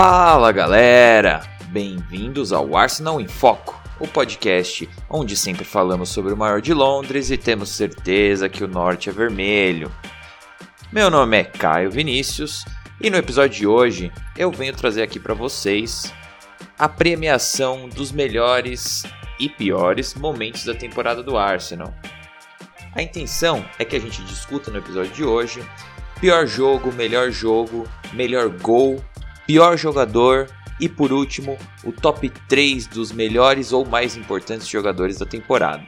Fala galera! Bem-vindos ao Arsenal em Foco, o podcast onde sempre falamos sobre o maior de Londres e temos certeza que o norte é vermelho. Meu nome é Caio Vinícius e no episódio de hoje eu venho trazer aqui para vocês a premiação dos melhores e piores momentos da temporada do Arsenal. A intenção é que a gente discuta no episódio de hoje pior jogo, melhor jogo, melhor gol, pior jogador e por último, o top 3 dos melhores ou mais importantes jogadores da temporada.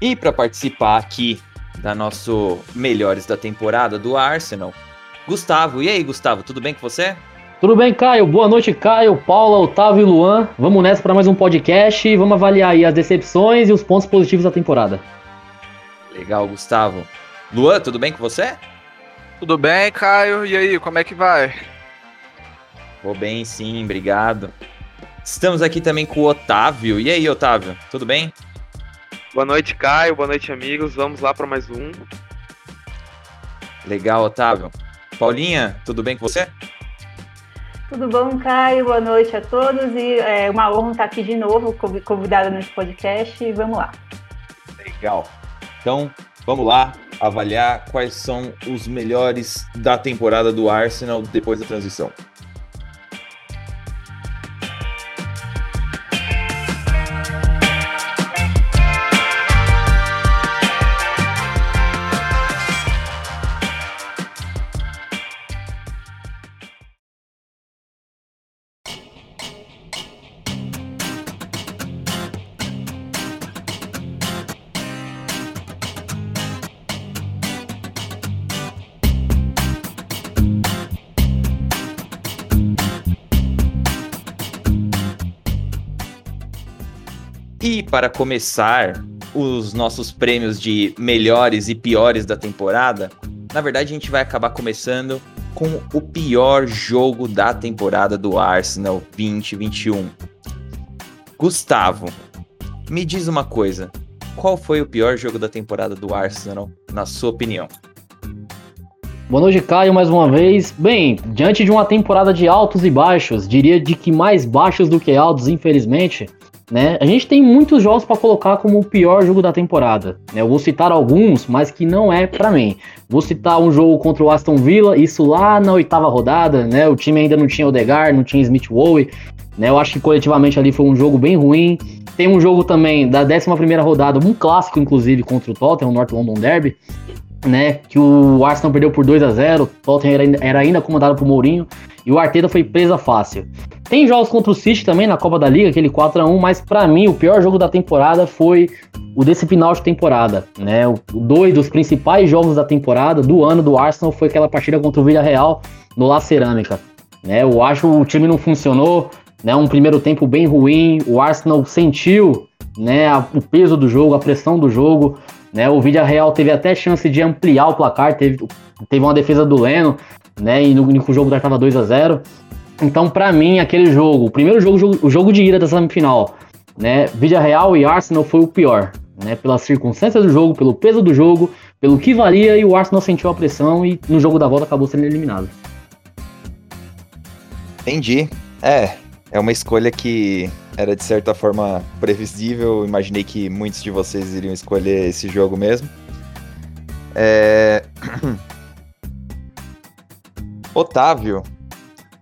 E para participar aqui da nosso melhores da temporada do Arsenal, Gustavo. E aí, Gustavo, tudo bem com você? Tudo bem, Caio? Boa noite, Caio, Paula, Otávio e Luan. Vamos nessa para mais um podcast e vamos avaliar aí as decepções e os pontos positivos da temporada. Legal, Gustavo. Luan, tudo bem com você? Tudo bem, Caio. E aí, como é que vai? Vou bem, sim, obrigado. Estamos aqui também com o Otávio. E aí, Otávio, tudo bem? Boa noite, Caio. Boa noite, amigos. Vamos lá para mais um. Legal, Otávio. Paulinha, tudo bem com você? Tudo bom, Caio? Boa noite a todos e é uma honra estar aqui de novo, convidada nesse podcast e vamos lá. Legal. Então, vamos lá avaliar quais são os melhores da temporada do Arsenal depois da transição. E para começar os nossos prêmios de melhores e piores da temporada, na verdade a gente vai acabar começando com o pior jogo da temporada do Arsenal 2021. Gustavo, me diz uma coisa. Qual foi o pior jogo da temporada do Arsenal, na sua opinião? Boa noite, Caio, mais uma vez. Bem, diante de uma temporada de altos e baixos, diria de que mais baixos do que altos, infelizmente, né? A gente tem muitos jogos para colocar como o pior jogo da temporada. Né? Eu vou citar alguns, mas que não é para mim. Vou citar um jogo contra o Aston Villa, isso lá na oitava rodada, né? O time ainda não tinha Odegaard, não tinha Smith Rowe, né? Eu acho que coletivamente ali foi um jogo bem ruim. Tem um jogo também da 11 primeira rodada, um clássico inclusive contra o Tottenham, o North London Derby, né? Que o Arsenal perdeu por 2 a 0 o Tottenham era, era ainda comandado por Mourinho e o Arteta foi presa fácil. Tem jogos contra o City também na Copa da Liga, aquele 4 a 1 mas para mim o pior jogo da temporada foi o desse final de temporada, né? O dois dos principais jogos da temporada do ano do Arsenal foi aquela partida contra o Villarreal no La Cerâmica, né? Eu acho o time não funcionou, né? Um primeiro tempo bem ruim, o Arsenal sentiu, né, o peso do jogo, a pressão do jogo, né? O Villarreal teve até chance de ampliar o placar, teve, teve uma defesa do Leno, né? E no, no jogo já estava 2 a 0 então, para mim, aquele jogo, o primeiro jogo, o jogo de ida da semifinal, né, Vídea Real e Arsenal foi o pior, né, pelas circunstâncias do jogo, pelo peso do jogo, pelo que valia e o Arsenal sentiu a pressão e no jogo da volta acabou sendo eliminado. Entendi. É, é uma escolha que era de certa forma previsível. Imaginei que muitos de vocês iriam escolher esse jogo mesmo. É... Otávio,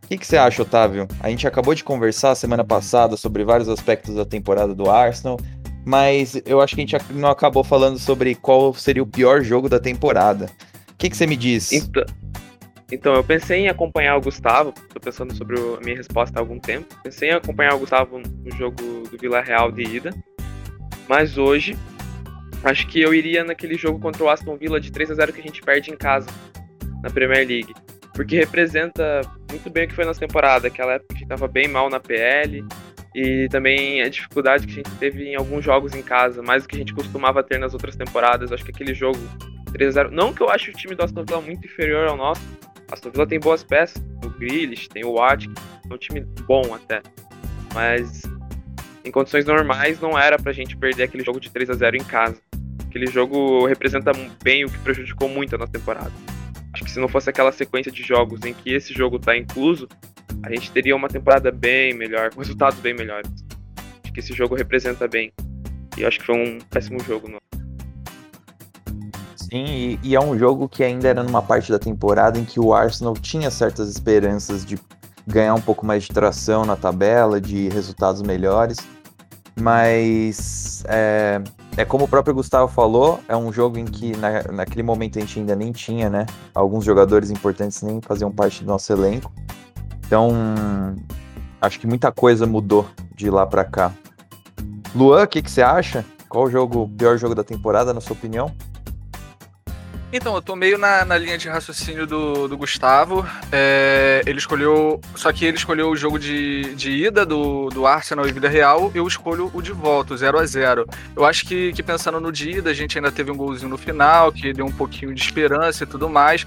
o que, que, você acha, Otávio? A gente acabou de conversar semana passada sobre vários aspectos da temporada do Arsenal, mas eu acho que a gente não acabou falando sobre qual seria o pior jogo da temporada. O que, que você me diz? Então, então, eu pensei em acompanhar o Gustavo, tô pensando sobre a minha resposta há algum tempo. Pensei em acompanhar o Gustavo no jogo do Vila Real de ida, mas hoje acho que eu iria naquele jogo contra o Aston Villa de 3 a 0 que a gente perde em casa na Premier League porque representa muito bem o que foi nossa temporada, aquela época que a gente tava bem mal na PL e também a dificuldade que a gente teve em alguns jogos em casa, mais do que a gente costumava ter nas outras temporadas. Acho que aquele jogo 3x0, não que eu ache o time do Aston Villa muito inferior ao nosso, Aston Villa tem boas peças, o Grealish, tem o Watkins, é um time bom até, mas em condições normais não era pra gente perder aquele jogo de 3 a 0 em casa. Aquele jogo representa bem o que prejudicou muito a nossa temporada. Acho que se não fosse aquela sequência de jogos em que esse jogo está incluso, a gente teria uma temporada bem melhor, com resultados bem melhores. Acho que esse jogo representa bem. E acho que foi um péssimo jogo. Não. Sim, e, e, é um jogo que ainda era numa parte da temporada em que o Arsenal tinha certas esperanças de ganhar um pouco mais de tração na tabela, de resultados melhores. Mas é, é como o próprio Gustavo falou, é um jogo em que na, naquele momento a gente ainda nem tinha, né? Alguns jogadores importantes nem faziam parte do nosso elenco. Então, acho que muita coisa mudou de lá para cá. Luan, o que, que você acha? Qual o jogo, o pior jogo da temporada, na sua opinião? Então, eu tô meio na, na linha de raciocínio do, do Gustavo. É, ele escolheu. Só que ele escolheu o jogo de, de ida do, do Arsenal e Vida Real, eu escolho o de volta, o 0 a 0 Eu acho que, que pensando no de ida, a gente ainda teve um golzinho no final, que deu um pouquinho de esperança e tudo mais.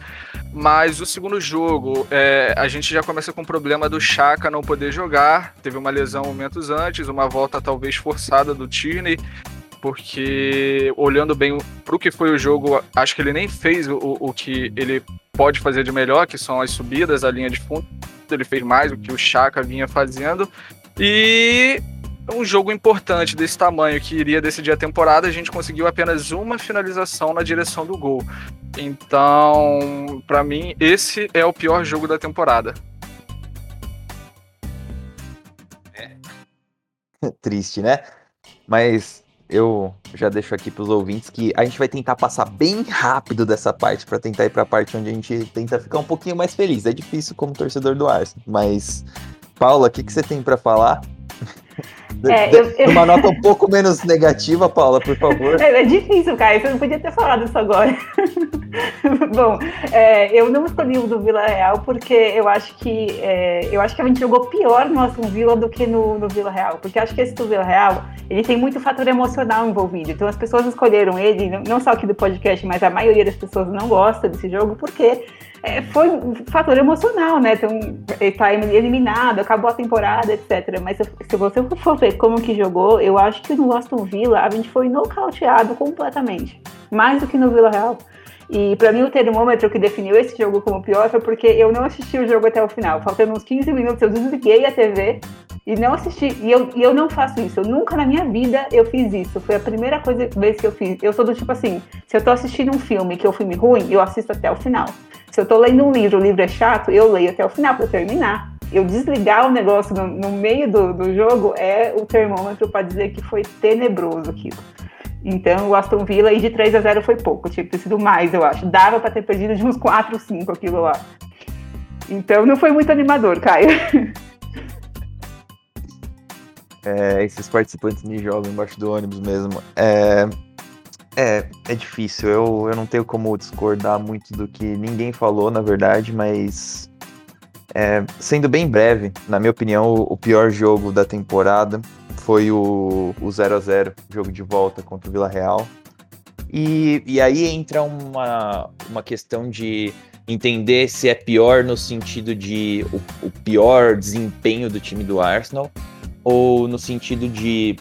Mas o segundo jogo, é, a gente já começa com o problema do Chaka não poder jogar. Teve uma lesão momentos antes, uma volta talvez forçada do Tierney porque olhando bem para o que foi o jogo, acho que ele nem fez o, o que ele pode fazer de melhor, que são as subidas, a linha de fundo. Ele fez mais do que o Chaka vinha fazendo. E um jogo importante desse tamanho que iria decidir a temporada, a gente conseguiu apenas uma finalização na direção do gol. Então, para mim, esse é o pior jogo da temporada. É. Triste, né? Mas eu já deixo aqui para os ouvintes que a gente vai tentar passar bem rápido dessa parte para tentar ir para a parte onde a gente tenta ficar um pouquinho mais feliz. É difícil como torcedor do Arsenal, mas Paula, o que, que você tem para falar? É, eu, eu... Uma nota um pouco menos negativa, Paula, por favor. É, é difícil, Caio. Você não podia ter falado isso agora. Bom, é, eu não escolhi o do Vila Real porque eu acho que é, eu acho que a gente jogou pior no Aston Villa do que no, no Vila Real. Porque acho que esse do Vila Real ele tem muito fator emocional envolvido. Então as pessoas escolheram ele, não só aqui do podcast, mas a maioria das pessoas não gosta desse jogo porque é, foi um fator emocional, né? Então, ele tá eliminado, acabou a temporada, etc. Mas se você for ver como que jogou, eu acho que no Aston Villa a gente foi nocauteado completamente. Mais do que no Villa Real. E para mim o termômetro que definiu esse jogo como pior foi porque eu não assisti o jogo até o final. Faltando uns 15 minutos, eu desliguei a TV e não assisti. E eu, e eu não faço isso. Eu nunca na minha vida eu fiz isso. Foi a primeira coisa, vez que eu fiz. Eu sou do tipo assim, se eu tô assistindo um filme que é um filme ruim, eu assisto até o final. Se eu tô lendo um livro, o livro é chato, eu leio até o final para terminar. Eu desligar o negócio no, no meio do, do jogo é o termômetro para dizer que foi tenebroso aquilo. Então, o Aston Villa aí de 3 a 0 foi pouco, tinha que ter sido mais, eu acho. Dava para ter perdido de uns 4, 5 aquilo lá. Então, não foi muito animador, Caio. É, esses participantes me jogam embaixo do ônibus mesmo. É, é, é difícil. Eu, eu não tenho como discordar muito do que ninguém falou, na verdade, mas é, sendo bem breve, na minha opinião, o, o pior jogo da temporada foi o, o 0 a 0 jogo de volta contra o Vila Real. E, e aí entra uma, uma questão de entender se é pior no sentido de o, o pior desempenho do time do Arsenal ou no sentido de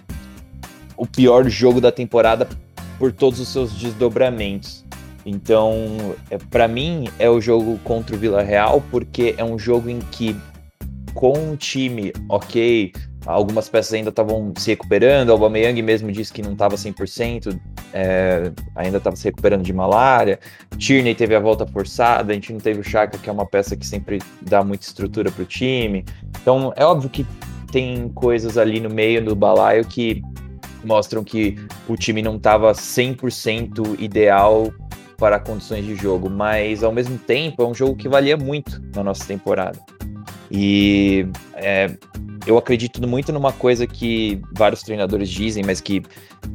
o pior jogo da temporada por todos os seus desdobramentos. Então, é, para mim, é o jogo contra o Vila Real, porque é um jogo em que, com um time, ok, algumas peças ainda estavam se recuperando, o Aubameyang mesmo disse que não estava 100%, é, ainda estava se recuperando de malária, Tierney teve a volta forçada, a gente não teve o Chaka, que é uma peça que sempre dá muita estrutura para o time. Então, é óbvio que tem coisas ali no meio do balaio que mostram que o time não estava 100% ideal para condições de jogo, mas ao mesmo tempo é um jogo que valia muito na nossa temporada. E é, eu acredito muito numa coisa que vários treinadores dizem, mas que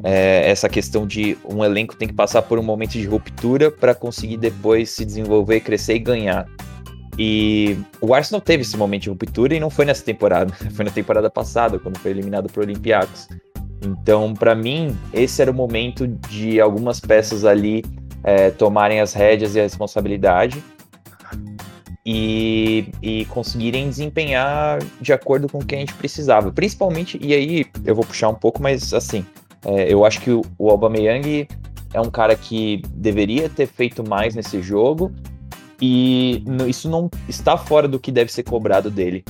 é essa questão de um elenco tem que passar por um momento de ruptura para conseguir depois se desenvolver, crescer e ganhar. E o Arsenal teve esse momento de ruptura e não foi nessa temporada, foi na temporada passada, quando foi eliminado para o Olympiacos. Então, para mim, esse era o momento de algumas peças ali é, tomarem as rédeas e a responsabilidade e, e conseguirem desempenhar de acordo com o que a gente precisava. Principalmente, e aí eu vou puxar um pouco, mas assim, é, eu acho que o, o Aubameyang é um cara que deveria ter feito mais nesse jogo e isso não está fora do que deve ser cobrado dele.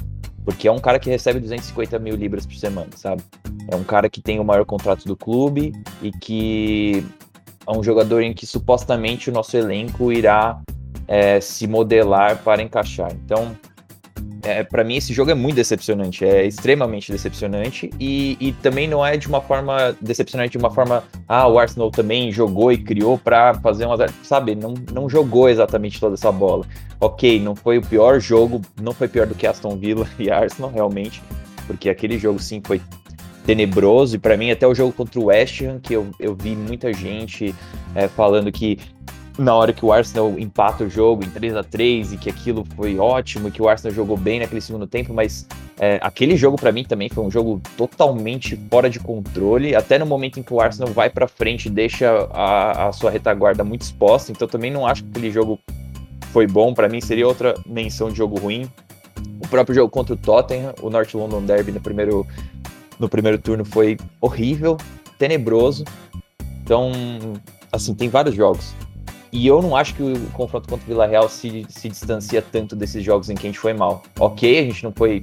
Porque é um cara que recebe 250 mil libras por semana, sabe? É um cara que tem o maior contrato do clube e que é um jogador em que supostamente o nosso elenco irá é, se modelar para encaixar. Então, é, para mim esse jogo é muito decepcionante, é extremamente decepcionante e, e, também não é de uma forma decepcionante de uma forma, ah, o Arsenal também jogou e criou para fazer uma, sabe, não, não jogou exatamente toda essa bola. Ok, não foi o pior jogo, não foi pior do que Aston Villa e Arsenal realmente, porque aquele jogo sim foi tenebroso e para mim até o jogo contra o West Ham que eu, eu vi muita gente é, falando que na hora que o Arsenal empata o jogo em 3 a 3 e que aquilo foi ótimo, e que o Arsenal jogou bem naquele segundo tempo, mas é, aquele jogo para mim também foi um jogo totalmente fora de controle, até no momento em que o Arsenal vai para frente e deixa a, a, sua retaguarda muito exposta, então também não acho que aquele jogo foi bom, para mim seria outra menção de jogo ruim. O próprio jogo contra o Tottenham, o North London Derby no primeiro, no primeiro turno foi horrível, tenebroso, então, assim, tem vários jogos e eu não acho que o confronto contra o Vila Real se, se distancia tanto desses jogos em que a gente foi mal. Ok, a gente não foi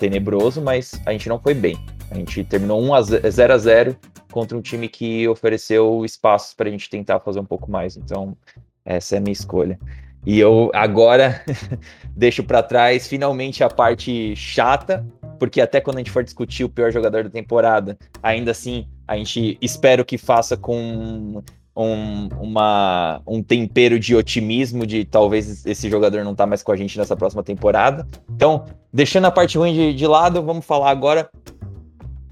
tenebroso, mas a gente não foi bem. A gente terminou 1 a 0 a 0 contra um time que ofereceu espaços para a gente tentar fazer um pouco mais. Então, essa é a minha escolha. E eu agora deixo para trás finalmente a parte chata, porque até quando a gente for discutir o pior jogador da temporada, ainda assim a gente espero que faça com um, uma, um tempero de otimismo de talvez esse jogador não tá mais com a gente nessa próxima temporada. Então, deixando a parte ruim de, de lado, vamos falar agora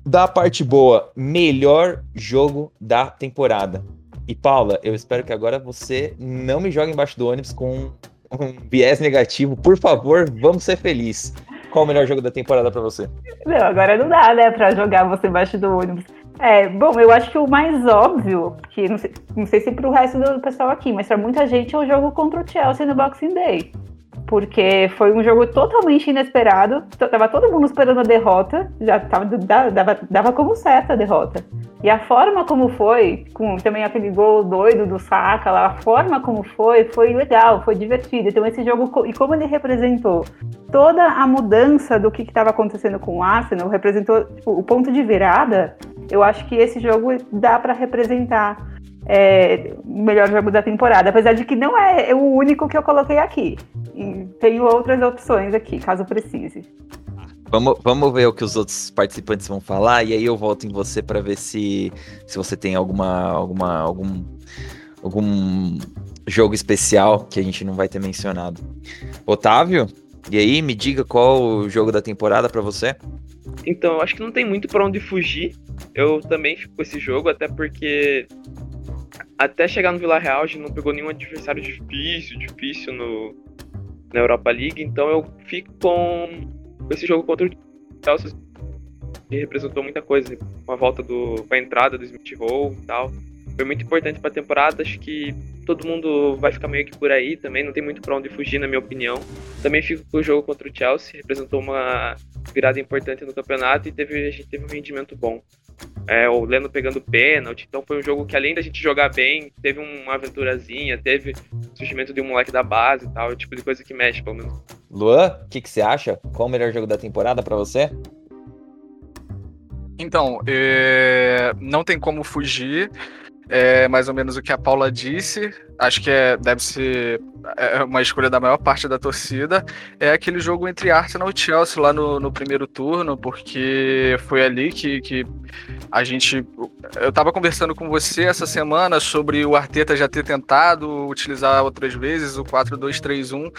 da parte boa. Melhor jogo da temporada. E Paula, eu espero que agora você não me jogue embaixo do ônibus com um viés negativo. Por favor, vamos ser felizes. Qual o melhor jogo da temporada para você? Não, agora não dá, né, pra jogar você embaixo do ônibus. É, bom, eu acho que o mais óbvio, que não sei, não sei se para o resto do pessoal aqui, mas para muita gente é o jogo contra o Chelsea no Boxing Day. Porque foi um jogo totalmente inesperado. Tava todo mundo esperando a derrota, já tava, dava, dava como certa a derrota. E a forma como foi, com também aquele gol doido do Saka lá, a forma como foi, foi legal, foi divertido. Então esse jogo, e como ele representou toda a mudança do que estava acontecendo com o Arsenal, representou tipo, o ponto de virada, eu acho que esse jogo dá para representar é, o melhor jogo da temporada, apesar de que não é o único que eu coloquei aqui. E tenho outras opções aqui, caso precise. Vamos, vamos ver o que os outros participantes vão falar e aí eu volto em você para ver se, se você tem alguma, alguma algum, algum jogo especial que a gente não vai ter mencionado. Otávio, e aí me diga qual o jogo da temporada para você? Então, eu acho que não tem muito para onde fugir. Eu também fico com esse jogo, até porque até chegar no Vila Real a gente não pegou nenhum adversário difícil, difícil no, na Europa League, então eu fico com esse jogo contra o Chelsea que representou muita coisa, com a volta do. a entrada do Smith Rowe e tal. Foi muito importante para a temporada, acho que todo mundo vai ficar meio que por aí também, não tem muito para onde fugir, na minha opinião. Também fico com o jogo contra o Chelsea, representou uma virada importante no campeonato e teve, a gente teve um rendimento bom. É, o Leno pegando pênalti, então foi um jogo que além da gente jogar bem, teve uma aventurazinha, teve surgimento de um moleque da base e tal, o tipo de coisa que mexe, pelo menos. Luan, o que, que você acha? Qual o melhor jogo da temporada para você? Então, é... não tem como fugir. É mais ou menos o que a Paula disse. Acho que é, deve ser é uma escolha da maior parte da torcida. É aquele jogo entre Arsenal e Chelsea lá no, no primeiro turno, porque foi ali que, que a gente. Eu estava conversando com você essa semana sobre o Arteta já ter tentado utilizar outras vezes o 4-2-3-1,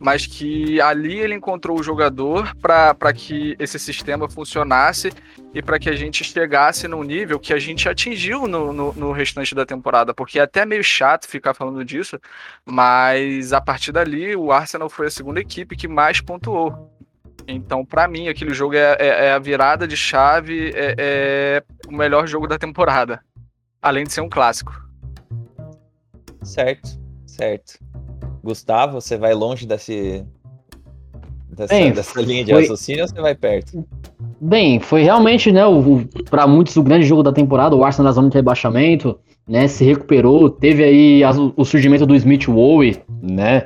mas que ali ele encontrou o jogador para que esse sistema funcionasse e para que a gente chegasse num nível que a gente atingiu no, no, no, restante da temporada, porque é até meio chato ficar falando disso, mas a partir dali o Arsenal foi a segunda equipe que mais pontuou. Então, para mim, aquele jogo é, é, é, a virada de chave, é, é o melhor jogo da temporada, além de ser um clássico. Certo, certo. Gustavo, você vai longe desse, dessa, Bem, dessa linha de foi... raciocínio ou você vai perto? Bem, foi realmente, né, para muitos o grande jogo da temporada, o Arsenal na zona de rebaixamento, né, se recuperou, teve aí as, o surgimento do Smith Wowe, né?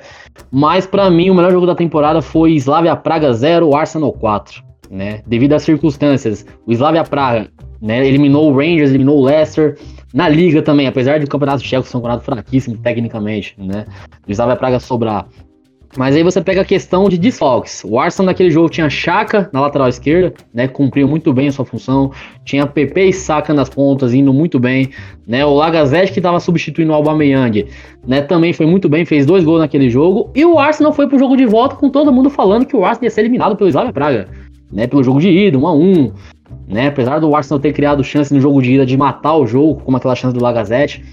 Mas para mim o melhor jogo da temporada foi Slavia Praga 0, Arsenal 4, né? Devido às circunstâncias, o Slavia Praga, né, eliminou o Rangers, eliminou o Leicester, na liga também, apesar de o campeonato tcheco ser um campeonato fraquíssimo tecnicamente, né? O Slavia Praga sobrar mas aí você pega a questão de desfalques. O Arsenal naquele jogo tinha Chaka na lateral esquerda, né? Cumpriu muito bem a sua função. Tinha PP e Saka nas pontas, indo muito bem. Né? O Lagazette que estava substituindo o Aubameyang, né? Também foi muito bem, fez dois gols naquele jogo. E o Arsenal foi pro jogo de volta com todo mundo falando que o Arsenal ia ser eliminado pelo Slavia Praga, né? Pelo jogo de ida, 1 a 1 né? Apesar do Arsenal ter criado chance no jogo de ida de matar o jogo, como aquela chance do Lagazette,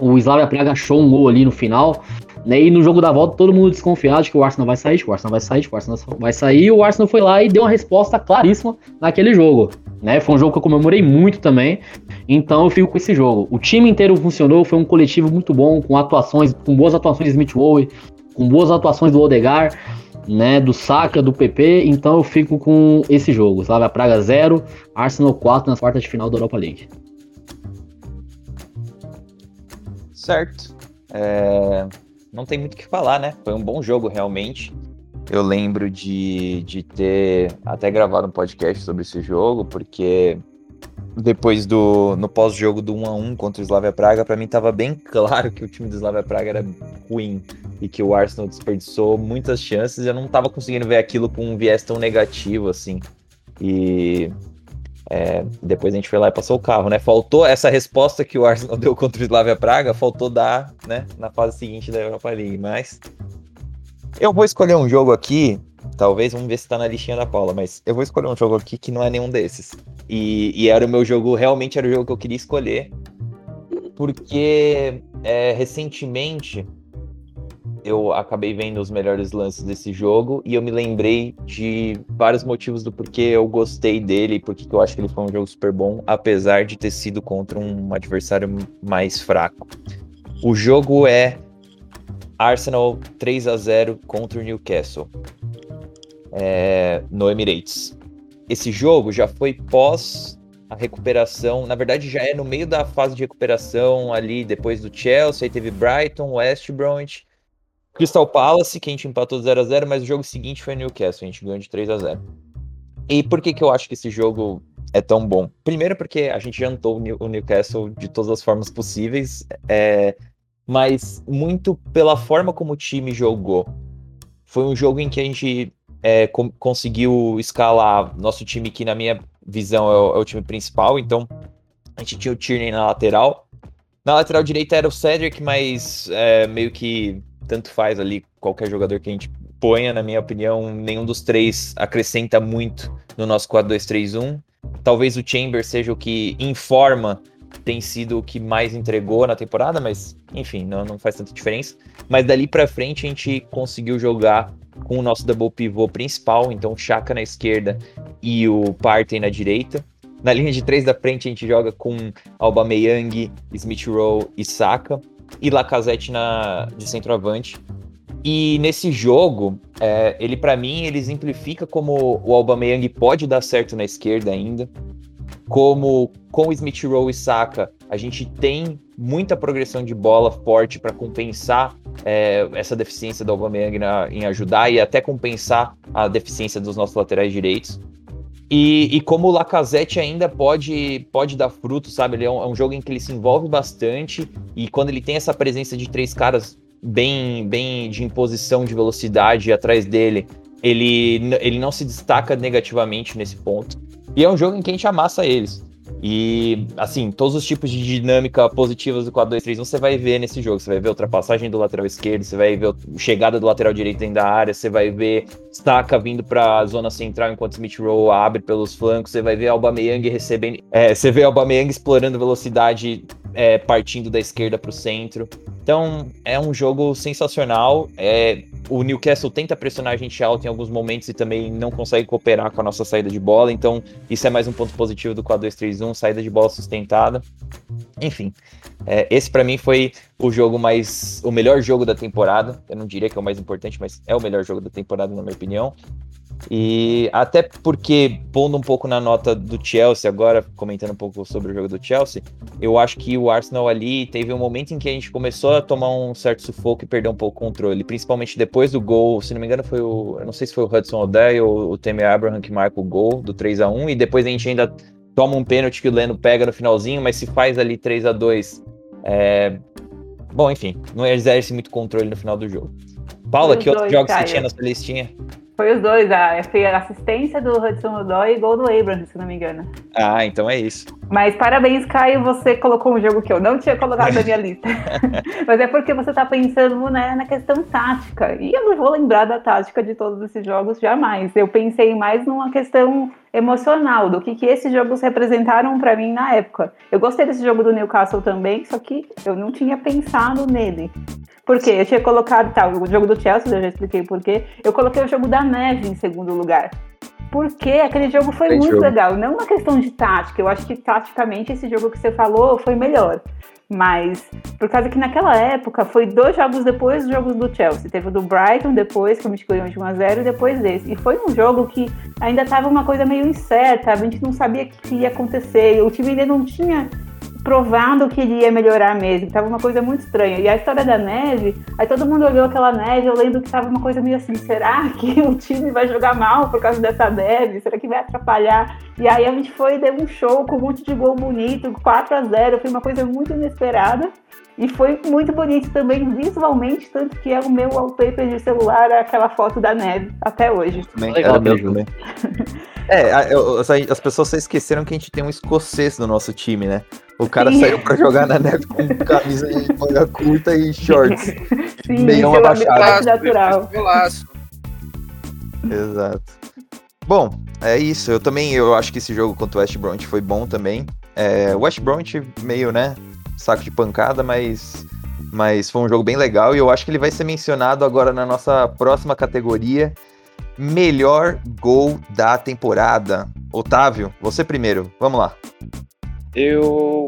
o Slavia Praga achou um gol ali no final. Né? E no jogo da volta, todo mundo desconfiado de que o Arsenal vai sair, que o Arsenal vai sair, que o Arsenal vai sair. E o Arsenal foi lá e deu uma resposta claríssima naquele jogo. Né? Foi um jogo que eu comemorei muito também. Então eu fico com esse jogo. O time inteiro funcionou, foi um coletivo muito bom, com atuações, com boas atuações de Smith Rowe, com boas atuações do Odegar, né? Do Saka, do PP. Então eu fico com esse jogo. a Praga 0, Arsenal 4 nas quartas de final da Europa League. Certo. É não tem muito o que falar, né? Foi um bom jogo, realmente. Eu lembro de, de ter até gravado um podcast sobre esse jogo, porque depois do no pós-jogo do 1 a 1 contra o Slavia Praga, para mim tava bem claro que o time do Slavia Praga era ruim e que o Arsenal desperdiçou muitas chances. Eu não tava conseguindo ver aquilo com um viés tão negativo assim. E é, depois a gente foi lá e passou o carro, né? Faltou essa resposta que o Arsenal deu contra o Slavia Praga, faltou dar, né, na fase seguinte da Europa League, mas eu vou escolher um jogo aqui, talvez, vamos ver se tá na listinha da Paula, mas eu vou escolher um jogo aqui que não é nenhum desses. E, e era o meu jogo, realmente era o jogo que eu queria escolher, porque é, recentemente eu acabei vendo os melhores lances desse jogo e eu me lembrei de vários motivos do porquê eu gostei dele porque eu acho que ele foi um jogo super bom, apesar de ter sido contra um adversário mais fraco. O jogo é Arsenal 3 a 0 contra o Newcastle é, no Emirates. Esse jogo já foi pós a recuperação, na verdade já é no meio da fase de recuperação ali depois do Chelsea, aí teve Brighton, West Bromwich Crystal Palace, que a gente empatou 0 a 0 mas o jogo seguinte foi Newcastle, a gente ganhou de 3 a 0 E por que, que eu acho que esse jogo é tão bom? Primeiro porque a gente jantou o Newcastle de todas as formas possíveis, é, mas muito pela forma como o time jogou. Foi um jogo em que a gente é, conseguiu escalar nosso time, que na minha visão é o, é o time principal, então a gente tinha o Tierney na lateral. Na lateral direita era o Cedric, mas é, meio que tanto faz ali qualquer jogador que a gente ponha, na minha opinião, nenhum dos três acrescenta muito no nosso 4-2-3-1. Talvez o Chamber seja o que informa tem sido o que mais entregou na temporada, mas enfim, não, não faz tanta diferença. Mas dali para frente a gente conseguiu jogar com o nosso double pivô principal, então o Chaka na esquerda e o Partey na direita. Na linha de três da frente a gente joga com Aubameyang, Smith Rowe e Saka e Lacazette na, de centroavante. E nesse jogo, é, ele para mim, ele exemplifica como o Aubameyang pode dar certo na esquerda ainda, como com Smith Rowe e Saka, a gente tem muita progressão de bola forte para compensar é, essa deficiência do Aubameyang na, em ajudar e até compensar a deficiência dos nossos laterais direitos. E, e, como o Lacazette ainda pode, pode dar fruto, sabe? Ele é um, é um, jogo em que ele se envolve bastante e quando ele tem essa presença de três caras bem, bem de imposição de velocidade atrás dele, ele, ele não se destaca negativamente nesse ponto. E é um jogo em que a gente amassa eles. E, assim, todos os tipos de dinâmica positivas do 4-2-3-1 você vai ver nesse jogo. Você vai ver ultrapassagem do lateral esquerdo, você vai ver chegada do lateral direito dentro da área, você vai ver Staka vindo para a zona central enquanto Smith Rowe abre pelos flancos, você vai ver Aubameyang recebendo... É, você vê Aubameyang explorando velocidade é, partindo da esquerda para o centro. Então, é um jogo sensacional. É, o Newcastle tenta pressionar a gente alto em alguns momentos e também não consegue cooperar com a nossa saída de bola. Então, isso é mais um ponto positivo do 4-2-3-1, saída de bola sustentada. Enfim, é, esse para mim foi o jogo mais. o melhor jogo da temporada. Eu não diria que é o mais importante, mas é o melhor jogo da temporada, na minha opinião. E até porque, pondo um pouco na nota do Chelsea, agora comentando um pouco sobre o jogo do Chelsea, eu acho que o Arsenal ali teve um momento em que a gente começou a tomar um certo sufoco e perder um pouco o controle, principalmente depois do gol, se não me engano foi o, eu não sei se foi o Hudson Odell ou o Temi Abraham que marca o gol do 3 a 1 e depois a gente ainda toma um pênalti que o Leno pega no finalzinho, mas se faz ali 3 a 2 é... bom, enfim, não exerce muito controle no final do jogo. Paula, que outros jogos Caio. você tinha na sua listinha? Foi os dois, a, foi a assistência do Hudson Odoi e gol do Abraham, se não me engano. Ah, então é isso. Mas parabéns, Caio, você colocou um jogo que eu não tinha colocado na minha lista. Mas é porque você está pensando né, na questão tática. E eu não vou lembrar da tática de todos esses jogos jamais. Eu pensei mais numa questão emocional, do que, que esses jogos representaram para mim na época. Eu gostei desse jogo do Newcastle também, só que eu não tinha pensado nele. Por quê? Eu tinha colocado, tá, o jogo do Chelsea, eu já expliquei por quê. Eu coloquei o jogo da neve em segundo lugar. Porque aquele jogo foi Tem muito jogo. legal. Não uma questão de tática. Eu acho que taticamente esse jogo que você falou foi melhor. Mas por causa que naquela época foi dois jogos depois dos jogos do Chelsea. Teve o do Brighton depois, que o Mítico ganhou de 1x0, e depois desse. E foi um jogo que ainda estava uma coisa meio incerta, a gente não sabia o que ia acontecer. O time ainda não tinha provando que iria melhorar mesmo. Tava uma coisa muito estranha. E a história da neve, aí todo mundo olhou aquela neve, eu lembro que tava uma coisa meio assim, será que o time vai jogar mal por causa dessa neve? Será que vai atrapalhar? E aí a gente foi, deu um show com um monte de gol bonito, 4 a 0 foi uma coisa muito inesperada. E foi muito bonito também visualmente, tanto que é o meu wallpaper de celular, aquela foto da neve, até hoje. Bem, Legal mesmo. Também. é, as pessoas só esqueceram que a gente tem um escocês no nosso time, né? O cara Sim. saiu pra jogar na neve com camisa de manga curta e shorts. Sim, Meio uma baixada. natural. Exato. Bom, é isso. Eu também eu acho que esse jogo contra o West Bromwich foi bom também. É, o West Bromwich meio, né, saco de pancada, mas mas foi um jogo bem legal e eu acho que ele vai ser mencionado agora na nossa próxima categoria, melhor gol da temporada. Otávio, você primeiro. Vamos lá. Eu,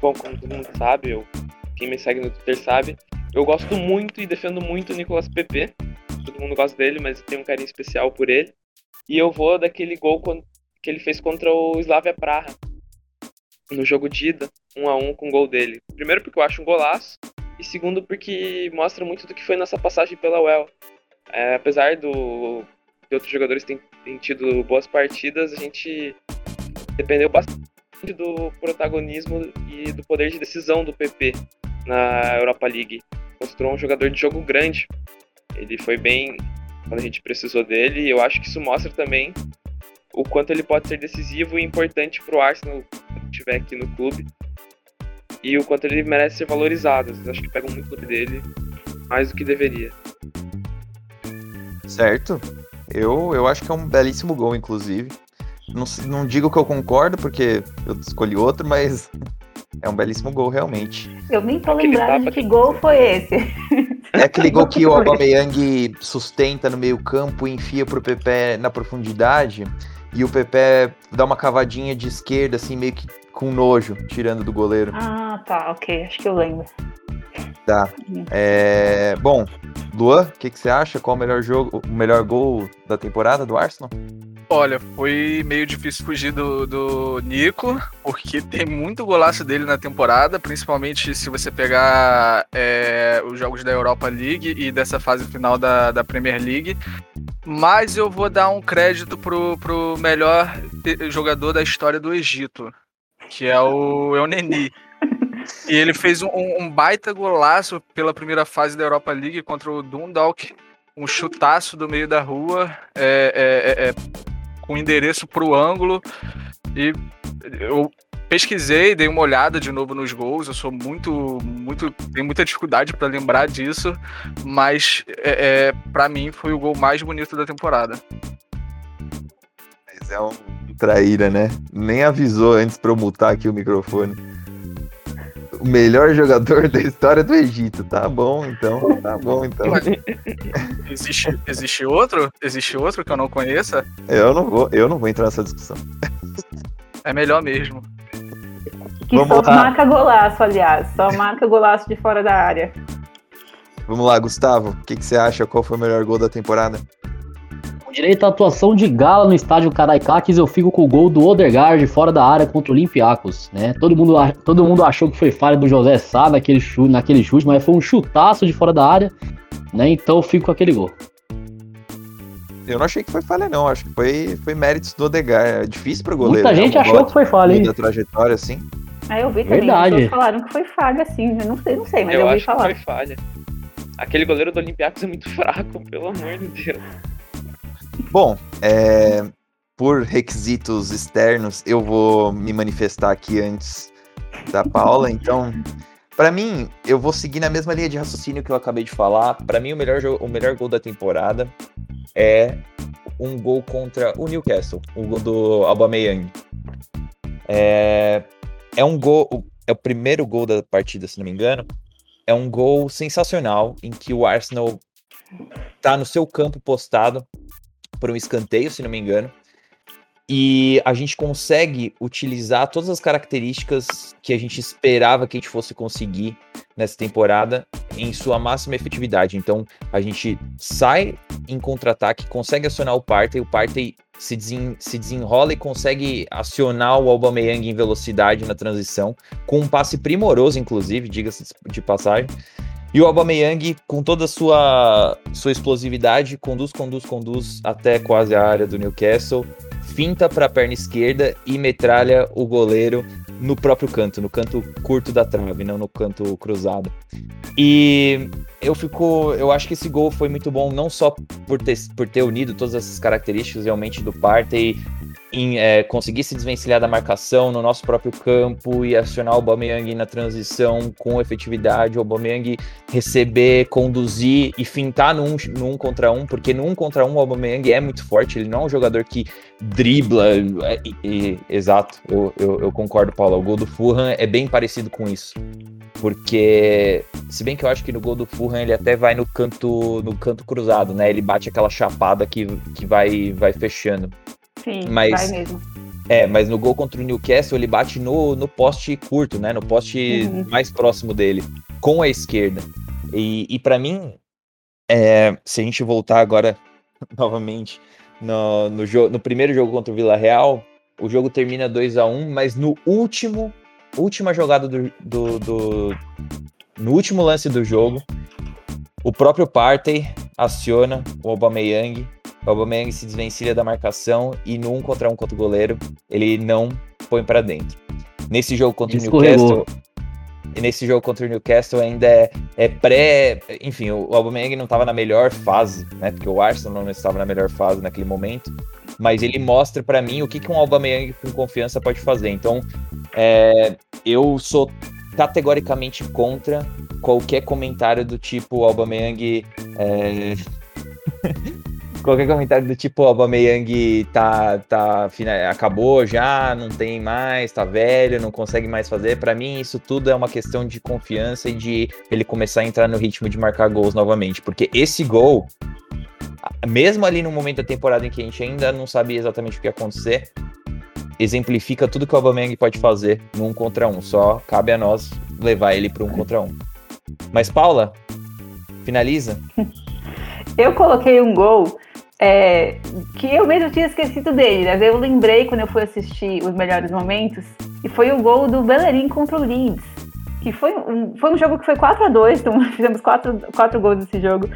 bom, como todo mundo sabe, eu, quem me segue no Twitter sabe, eu gosto muito e defendo muito o Nicolas Pepe. Todo mundo gosta dele, mas eu tenho um carinho especial por ele. E eu vou daquele gol que ele fez contra o Slavia Praha no jogo de ida, um a um com o gol dele. Primeiro porque eu acho um golaço e segundo porque mostra muito do que foi nossa passagem pela UEL. É, apesar do de outros jogadores terem, tido boas partidas, a gente dependeu bastante do protagonismo e do poder de decisão do PP na Europa League. Mostrou um jogador de jogo grande. Ele foi bem quando a gente precisou dele e eu acho que isso mostra também o quanto ele pode ser decisivo e importante para o Arsenal quando estiver aqui no clube e o quanto ele merece ser valorizado. Eu acho que pegam muito dele mais do que deveria. Certo. Eu, eu acho que é um belíssimo gol, inclusive. Não, não digo que eu concordo, porque eu escolhi outro, mas é um belíssimo gol, realmente. Eu nem tô lembrando de que gol foi esse. É aquele gol que o Aubameyang sustenta no meio campo e enfia pro Pepe na profundidade. E o Pepe dá uma cavadinha de esquerda, assim, meio que com nojo, tirando do goleiro. Ah, tá, ok. Acho que eu lembro. Tá. Uhum. É... Bom, Luan, o que, que você acha? Qual o melhor jogo, o melhor gol da temporada do Arsenal? Olha, foi meio difícil fugir do, do Nico, porque tem muito golaço dele na temporada, principalmente se você pegar é, os jogos da Europa League e dessa fase final da, da Premier League. Mas eu vou dar um crédito pro, pro melhor jogador da história do Egito, que é o Euneni. E ele fez um, um, baita golaço pela primeira fase da Europa League contra o Dundalk. Um chutaço do meio da rua. É, é, é, é com endereço para o ângulo. E eu pesquisei, dei uma olhada de novo nos gols. Eu sou muito, muito, tenho muita dificuldade para lembrar disso, mas é, é para mim foi o gol mais bonito da temporada. Mas é um traíra, né? Nem avisou antes para eu mutar aqui o microfone o melhor jogador da história do Egito. Tá bom, então. Tá bom, então. existe, existe outro? Existe outro que eu não conheça? Eu não vou, eu não vou entrar nessa discussão. É melhor mesmo. Que Vamos só lá. marca golaço, aliás. Só marca golaço de fora da área. Vamos lá, Gustavo. O que, que você acha? Qual foi o melhor gol da temporada? Com direito à atuação de gala no estádio Caraicakis, eu fico com o gol do Odegaard fora da área contra o Olympiacos, né? Todo mundo, todo mundo achou que foi falha do José Sá naquele chute, naquele chute, mas foi um chutaço de fora da área, né? Então eu fico com aquele gol. Eu não achei que foi falha, não. Acho que foi, foi méritos do Odegaard. É difícil pro goleiro. Muita gente né? achou que foi falha, hein? Da trajetória, assim. Ah, eu vi também. Verdade. Pessoas falaram que foi falha, sim. Eu não sei, não sei, mas eu, eu ouvi acho falar. que foi falha. Aquele goleiro do Olympiacos é muito fraco, pelo amor de Deus. Bom, é, por requisitos externos, eu vou me manifestar aqui antes da Paula. Então, para mim, eu vou seguir na mesma linha de raciocínio que eu acabei de falar. Para mim, o melhor, o melhor gol da temporada é um gol contra o Newcastle, o gol do Aubameyang. É, é um gol, é o primeiro gol da partida, se não me engano. É um gol sensacional em que o Arsenal tá no seu campo postado por um escanteio, se não me engano. E a gente consegue utilizar todas as características que a gente esperava que a gente fosse conseguir nessa temporada em sua máxima efetividade. Então, a gente sai em contra-ataque, consegue acionar o Partey, o Partey se, desen- se desenrola e consegue acionar o Aubameyang em velocidade na transição, com um passe primoroso, inclusive, diga-se de passagem. E o Aubameyang, com toda a sua, sua explosividade, conduz, conduz, conduz até quase a área do Newcastle, finta para a perna esquerda e metralha o goleiro no próprio canto, no canto curto da trave, não no canto cruzado. E eu fico, eu acho que esse gol foi muito bom não só por ter, por ter unido todas essas características realmente do Partey em é, conseguir se desvencilhar da marcação no nosso próprio campo e acionar o Aubameyang na transição com efetividade, o Aubameyang receber, conduzir e fintar no um, contra um, porque no um contra um o Aubameyang é muito forte, ele não é um jogador que dribla, é, exato, eu, eu, eu concordo, Paulo, o gol do Fulham é bem parecido com isso, porque se bem que eu acho que no gol do Fulham ele até vai no canto no canto cruzado, né, ele bate aquela chapada que, que vai, vai fechando. Sim, Mas- vai mesmo. É, mas no gol contra o Newcastle ele bate no, no poste curto, né? No poste Uhum. mais próximo dele, com a esquerda. E, e para mim, é, se a gente voltar agora novamente no, no, jo- no primeiro jogo contra o Vila Real, o jogo termina 2 a 1 mas no último, última jogada do, do, do- no último lance do jogo, o próprio Partey aciona o Aubameyang, o Aubameyang se desvencilha da marcação e no um contra um contra o goleiro, ele não põe pra dentro. Nesse jogo contra o Escorregou. Newcastle, e nesse jogo contra o Newcastle ainda é, é pré, enfim, o Aubameyang não estava na melhor fase, né? Porque o Arsenal não estava na melhor fase naquele momento, mas ele mostra pra mim o que, que um Aubameyang com confiança pode fazer. Então, é, eu sou categoricamente contra qualquer comentário do tipo Aubameyang é... qualquer comentário do tipo Aubameyang tá tá acabou já, não tem mais, tá velho, não consegue mais fazer. Pra mim isso tudo é uma questão de confiança e de ele começar a entrar no ritmo de marcar gols novamente, porque esse gol mesmo ali no momento da temporada em que a gente ainda não sabia exatamente o que ia acontecer, exemplifica tudo que o Aubameyang pode fazer no um contra um. Só cabe a nós levar ele para um contra um. Mas Paula, finaliza. Eu coloquei um gol é, que eu mesmo tinha esquecido dele, mas eu lembrei quando eu fui assistir os melhores momentos, e foi o gol do Bellerin contra o Leeds. Que foi um, foi um jogo que foi 4 a 2 então fizemos quatro, quatro gols nesse jogo.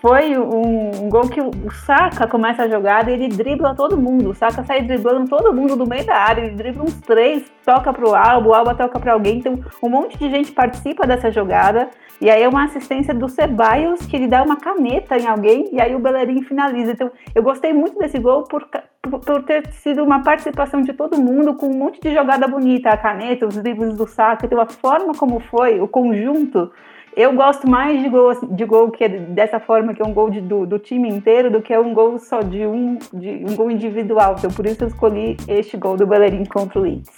Foi um, um gol que o, Saka começa a jogada e ele dribla todo mundo. O Saka sai driblando todo mundo do meio da área, ele dribla uns três, toca pro Alba, o Alba toca pra alguém. Então, um monte de gente participa dessa jogada. E aí é uma assistência do Ceballos que ele dá uma caneta em alguém e aí o Bellerin finaliza. Então, eu gostei muito desse gol por, por, ter sido uma participação de todo mundo com um monte de jogada bonita, a caneta, os dribles do Saka, então a forma como foi, o conjunto. Eu gosto mais de gol, assim, de gol que é dessa forma, que é um gol de- do, do time inteiro, do que é um gol só de um, de um gol individual. Então, por isso eu escolhi este gol do Bellerin contra o Leeds.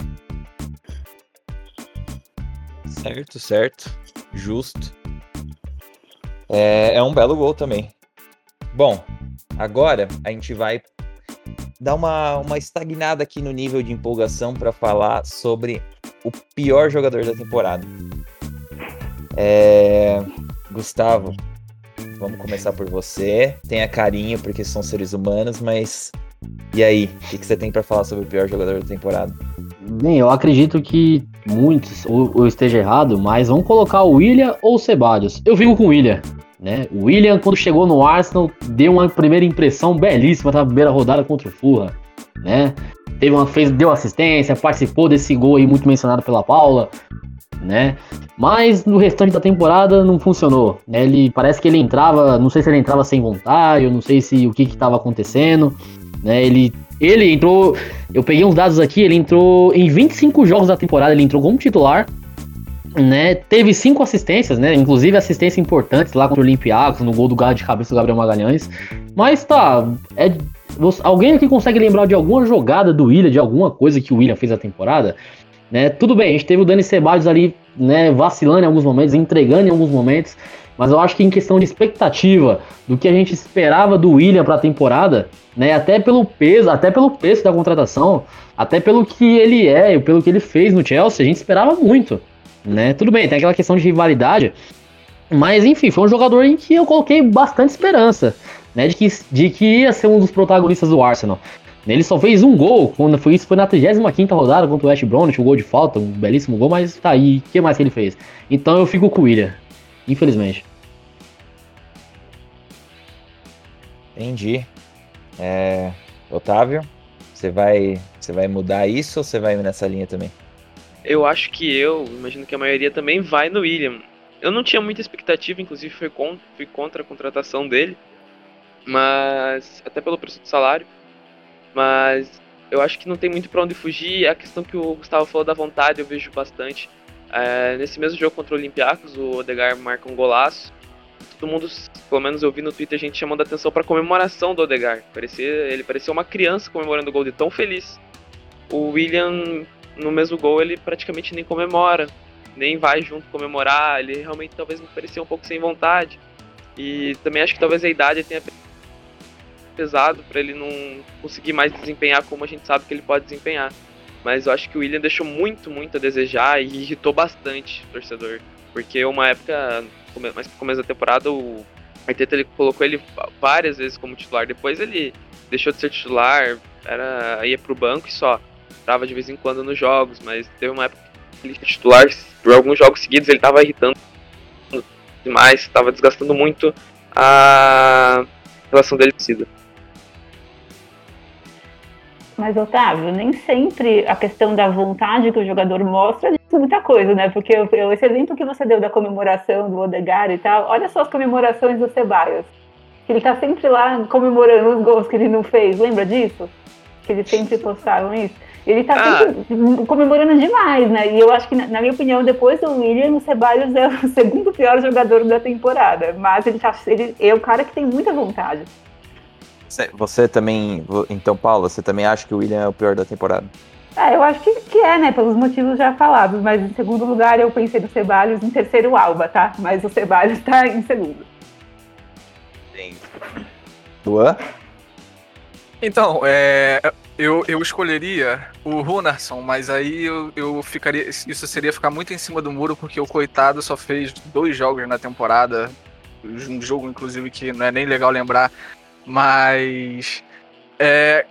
Certo, certo. Justo. É, é um belo gol também. Bom, agora a gente vai dar uma, uma estagnada aqui no nível de empolgação para falar sobre o pior jogador da temporada. É, Gustavo, vamos começar por você. Tenha carinho, porque são seres humanos, mas. E aí, o que, que você tem para falar sobre o pior jogador da temporada? Bem, eu acredito que muitos, ou, esteja errado, mas vamos colocar o William ou o Ceballos. Eu fico com o William. Né? O William, quando chegou no Arsenal, deu uma primeira impressão belíssima na primeira rodada contra o Fulham, né? Teve uma, fez, deu assistência, participou desse gol aí muito mencionado pela Paula, né? Mas no restante da temporada não funcionou. Né? Ele parece que ele entrava, não sei se ele entrava sem vontade, eu não sei se o que estava acontecendo. Né? Ele, ele entrou, eu peguei uns dados aqui, ele entrou em 25 jogos da temporada, ele entrou como titular né? Teve cinco assistências, né? Inclusive assistências importantes lá contra o Olympiacos, no gol do galo de cabeça do Gabriel Magalhães. Mas tá, é, alguém aqui consegue lembrar de alguma jogada do William, de alguma coisa que o William fez na temporada? Né? Tudo bem, a gente teve o Dani Ceballos ali, né, vacilando em alguns momentos, entregando em alguns momentos, mas eu acho que em questão de expectativa do que a gente esperava do William para a temporada, né, até pelo peso, até pelo preço da contratação, até pelo que ele é, pelo que ele fez no Chelsea, a gente esperava muito né? Tudo bem, tem aquela questão de rivalidade, mas enfim, foi um jogador em que eu coloquei bastante esperança, né? De que, de que ia ser um dos protagonistas do Arsenal. Ele só fez um gol, quando foi isso foi na 35 rodada contra o West Bromwich, um gol de falta, um belíssimo gol, mas tá aí, o que mais que ele fez? Então eu fico com o William, infelizmente. Entendi. É, Otávio, você vai, você vai mudar isso ou você vai nessa linha também? Eu acho que eu, imagino que a maioria também vai no William. Eu não tinha muita expectativa, inclusive fui contra, fui contra a contratação dele, mas até pelo preço do salário. Mas eu acho que não tem muito para onde fugir. A questão que o Gustavo falou da vontade, eu vejo bastante. É, nesse mesmo jogo contra o Olympiacos, o Odegar marca um golaço. Todo mundo, pelo menos eu vi no Twitter, a gente chamando a atenção para a comemoração do Odegar. Parecia, ele parecia uma criança comemorando o gol de tão feliz. O William no mesmo gol ele praticamente nem comemora, nem vai junto comemorar, ele realmente talvez me parecia um pouco sem vontade. E também acho que talvez a idade tenha pesado para ele não conseguir mais desempenhar como a gente sabe que ele pode desempenhar. Mas eu acho que o William deixou muito, muito a desejar e irritou bastante o torcedor. Porque uma época, mais pro começo da temporada, o Arteta ele colocou ele várias vezes como titular. Depois ele deixou de ser titular, era ia pro banco e só entrava de vez em quando nos jogos, mas teve uma época que ele titular, por alguns jogos seguidos ele estava irritando demais, estava desgastando muito a relação dele com Mas, Otávio, nem sempre a questão da vontade que o jogador mostra diz muita coisa, né? Porque esse exemplo que você deu da comemoração do Odegar e tal, olha só as comemorações do Ceballos. Ele tá sempre lá comemorando os gols que ele não fez, lembra disso? Que eles sempre postaram isso. Ele tá ah. sempre comemorando demais, né? E eu acho que, na minha opinião, depois do William, o Ceballos é o segundo pior jogador da temporada. Mas ele, tá, ele é o cara que tem muita vontade. Você também. Então, Paulo, você também acha que o William é o pior da temporada? É, eu acho que, que é, né? Pelos motivos já falados. Mas em segundo lugar eu pensei no Ceballos, em terceiro o Alba, tá? Mas o Ceballos tá em segundo. Sim. Luan? Então, é, eu, eu escolheria o Runarsson, mas aí eu, eu ficaria. Isso seria ficar muito em cima do muro, porque o coitado só fez dois jogos na temporada. Um jogo, inclusive, que não é nem legal lembrar. Mas. É,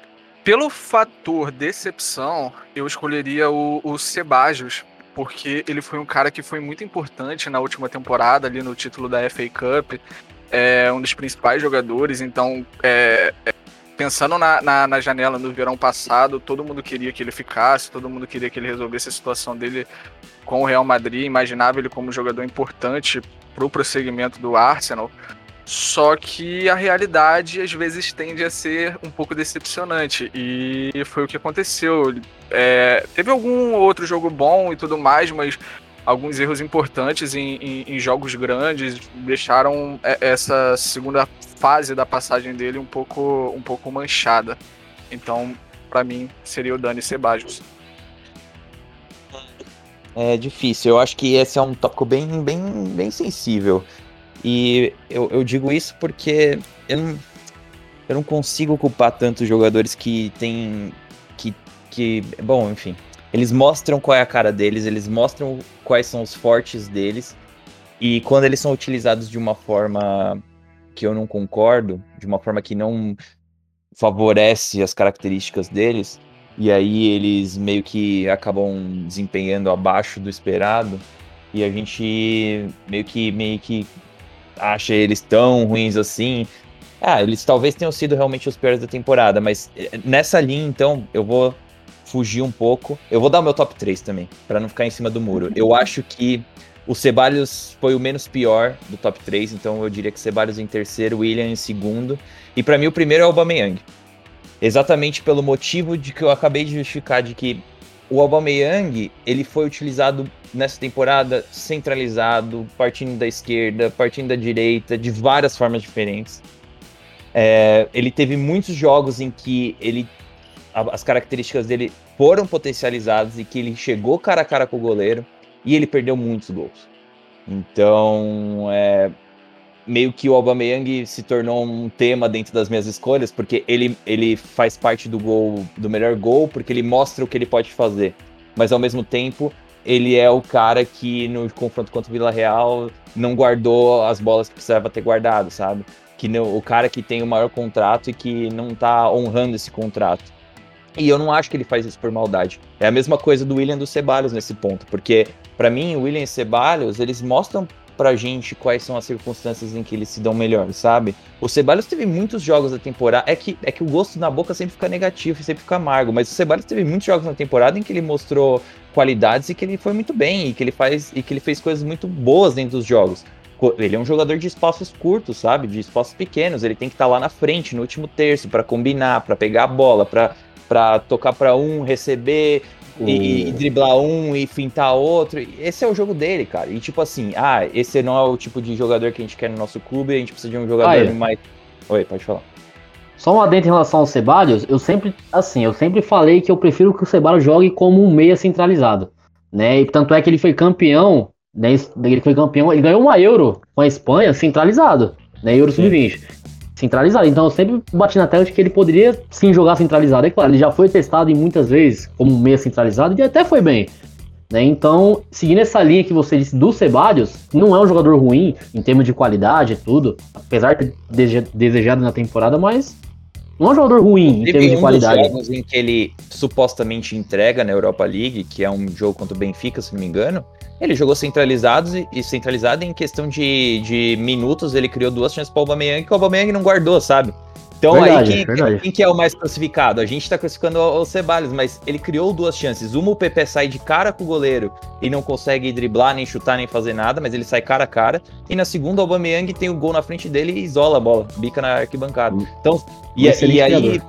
pelo fator decepção, eu escolheria o, o Sebajos, porque ele foi um cara que foi muito importante na última temporada, ali no título da FA Cup. É um dos principais jogadores, então é, é pensando na, na, na, janela no verão passado, todo mundo queria que ele ficasse, todo mundo queria que ele resolvesse a situação dele com o Real Madrid, imaginava ele como jogador importante para o prosseguimento do Arsenal. Só que a realidade às vezes tende a ser um pouco decepcionante. E foi o que aconteceu. É, teve algum outro jogo bom e tudo mais, mas alguns erros importantes em, em, em jogos grandes deixaram é, essa segunda fase da passagem dele um pouco, um pouco manchada. Então, para mim, seria o Dani Sebajos. É difícil. Eu acho que esse é um tópico bem, bem, bem sensível. E eu, eu digo isso porque eu não, eu não consigo culpar tantos jogadores que têm. Que, que. Bom, enfim. Eles mostram qual é a cara deles, eles mostram quais são os fortes deles. E quando eles são utilizados de uma forma que eu não concordo, de uma forma que não favorece as características deles, e aí eles meio que acabam desempenhando abaixo do esperado, e a gente meio que meio que acha eles tão ruins assim. Ah, eles talvez tenham sido realmente os piores da temporada, mas eh, nessa linha, então, eu vou fugir um pouco. Eu vou dar o meu top 3 também, para não ficar em cima do muro. Eu acho que o Ceballos foi o menos pior do top 3, então eu diria que Ceballos em terceiro, William em segundo. E para mim o primeiro é o Aubameyang. Exatamente pelo motivo de que eu acabei de justificar de que o Aubameyang, ele foi utilizado nessa temporada centralizado, partindo da esquerda, partindo da direita, de várias formas diferentes. É, ele teve muitos jogos em que ele as características dele foram potencializadas e que ele chegou cara a cara com o goleiro e ele perdeu muitos gols. Então, é, meio que o Aubameyang se tornou um tema dentro das minhas escolhas, porque ele, ele faz parte do gol, do melhor gol, porque ele mostra o que ele pode fazer. Mas ao mesmo tempo, ele é o cara que no confronto contra o Vila Real não guardou as bolas que precisava ter guardado, sabe? Que no, o cara que tem o maior contrato e que não tá honrando esse contrato. E eu não acho que ele faz isso por maldade. É a mesma coisa do William dos Ceballos nesse ponto, porque para mim o William e Ceballos, eles mostram pra gente quais são as circunstâncias em que eles se dão melhor, sabe? O Ceballos teve muitos jogos da temporada, é que, é que o gosto na boca sempre fica negativo e sempre fica amargo, mas o Ceballos teve muitos jogos na temporada em que ele mostrou qualidades e que ele foi muito bem e que ele faz e que ele fez coisas muito boas dentro dos jogos. Ele é um jogador de espaços curtos, sabe? De espaços pequenos. Ele tem que estar tá lá na frente, no último terço, para combinar, para pegar a bola, para para tocar para um, receber e, e, driblar um e fintar outro. Esse é o jogo dele, cara. E tipo assim, ah, esse não é o tipo de jogador que a gente quer no nosso clube, a gente precisa de um jogador ah, é. mais. Oi, pode falar. Só um adendo em relação ao Ceballos, eu sempre, assim, eu sempre falei que eu prefiro que o Ceballos jogue como um meia centralizado, né? E tanto é que ele foi campeão, né? Ele foi campeão, ele ganhou uma Euro com a Espanha centralizado, né? Euro sub-20 centralizado. Então eu sempre bati na tela de que ele poderia sim jogar centralizado. É claro, ele já foi testado em muitas vezes como meia centralizado e até foi bem. Né? Então, seguindo essa linha que você disse do Ceballos, não é um jogador ruim em termos de qualidade e tudo, apesar de ter desejado na temporada, mas não é um jogador ruim em termos de qualidade. Jogos em que ele supostamente entrega na Europa League, que é um jogo contra o Benfica, se não me engano, ele jogou centralizados e, centralizado em questão de, de minutos, ele criou duas chances para o Aubameyang que o Aubameyang não guardou, sabe? Então verdade, aí quem, quem, que é o mais classificado? A gente tá classificando o, Ceballos, mas ele criou duas chances. Uma o PP sai de cara com o goleiro e não consegue driblar, nem chutar, nem fazer nada, mas ele sai cara a cara. E na segunda o Aubameyang tem o gol na frente dele e isola a bola, bica na arquibancada. Então, e, e aí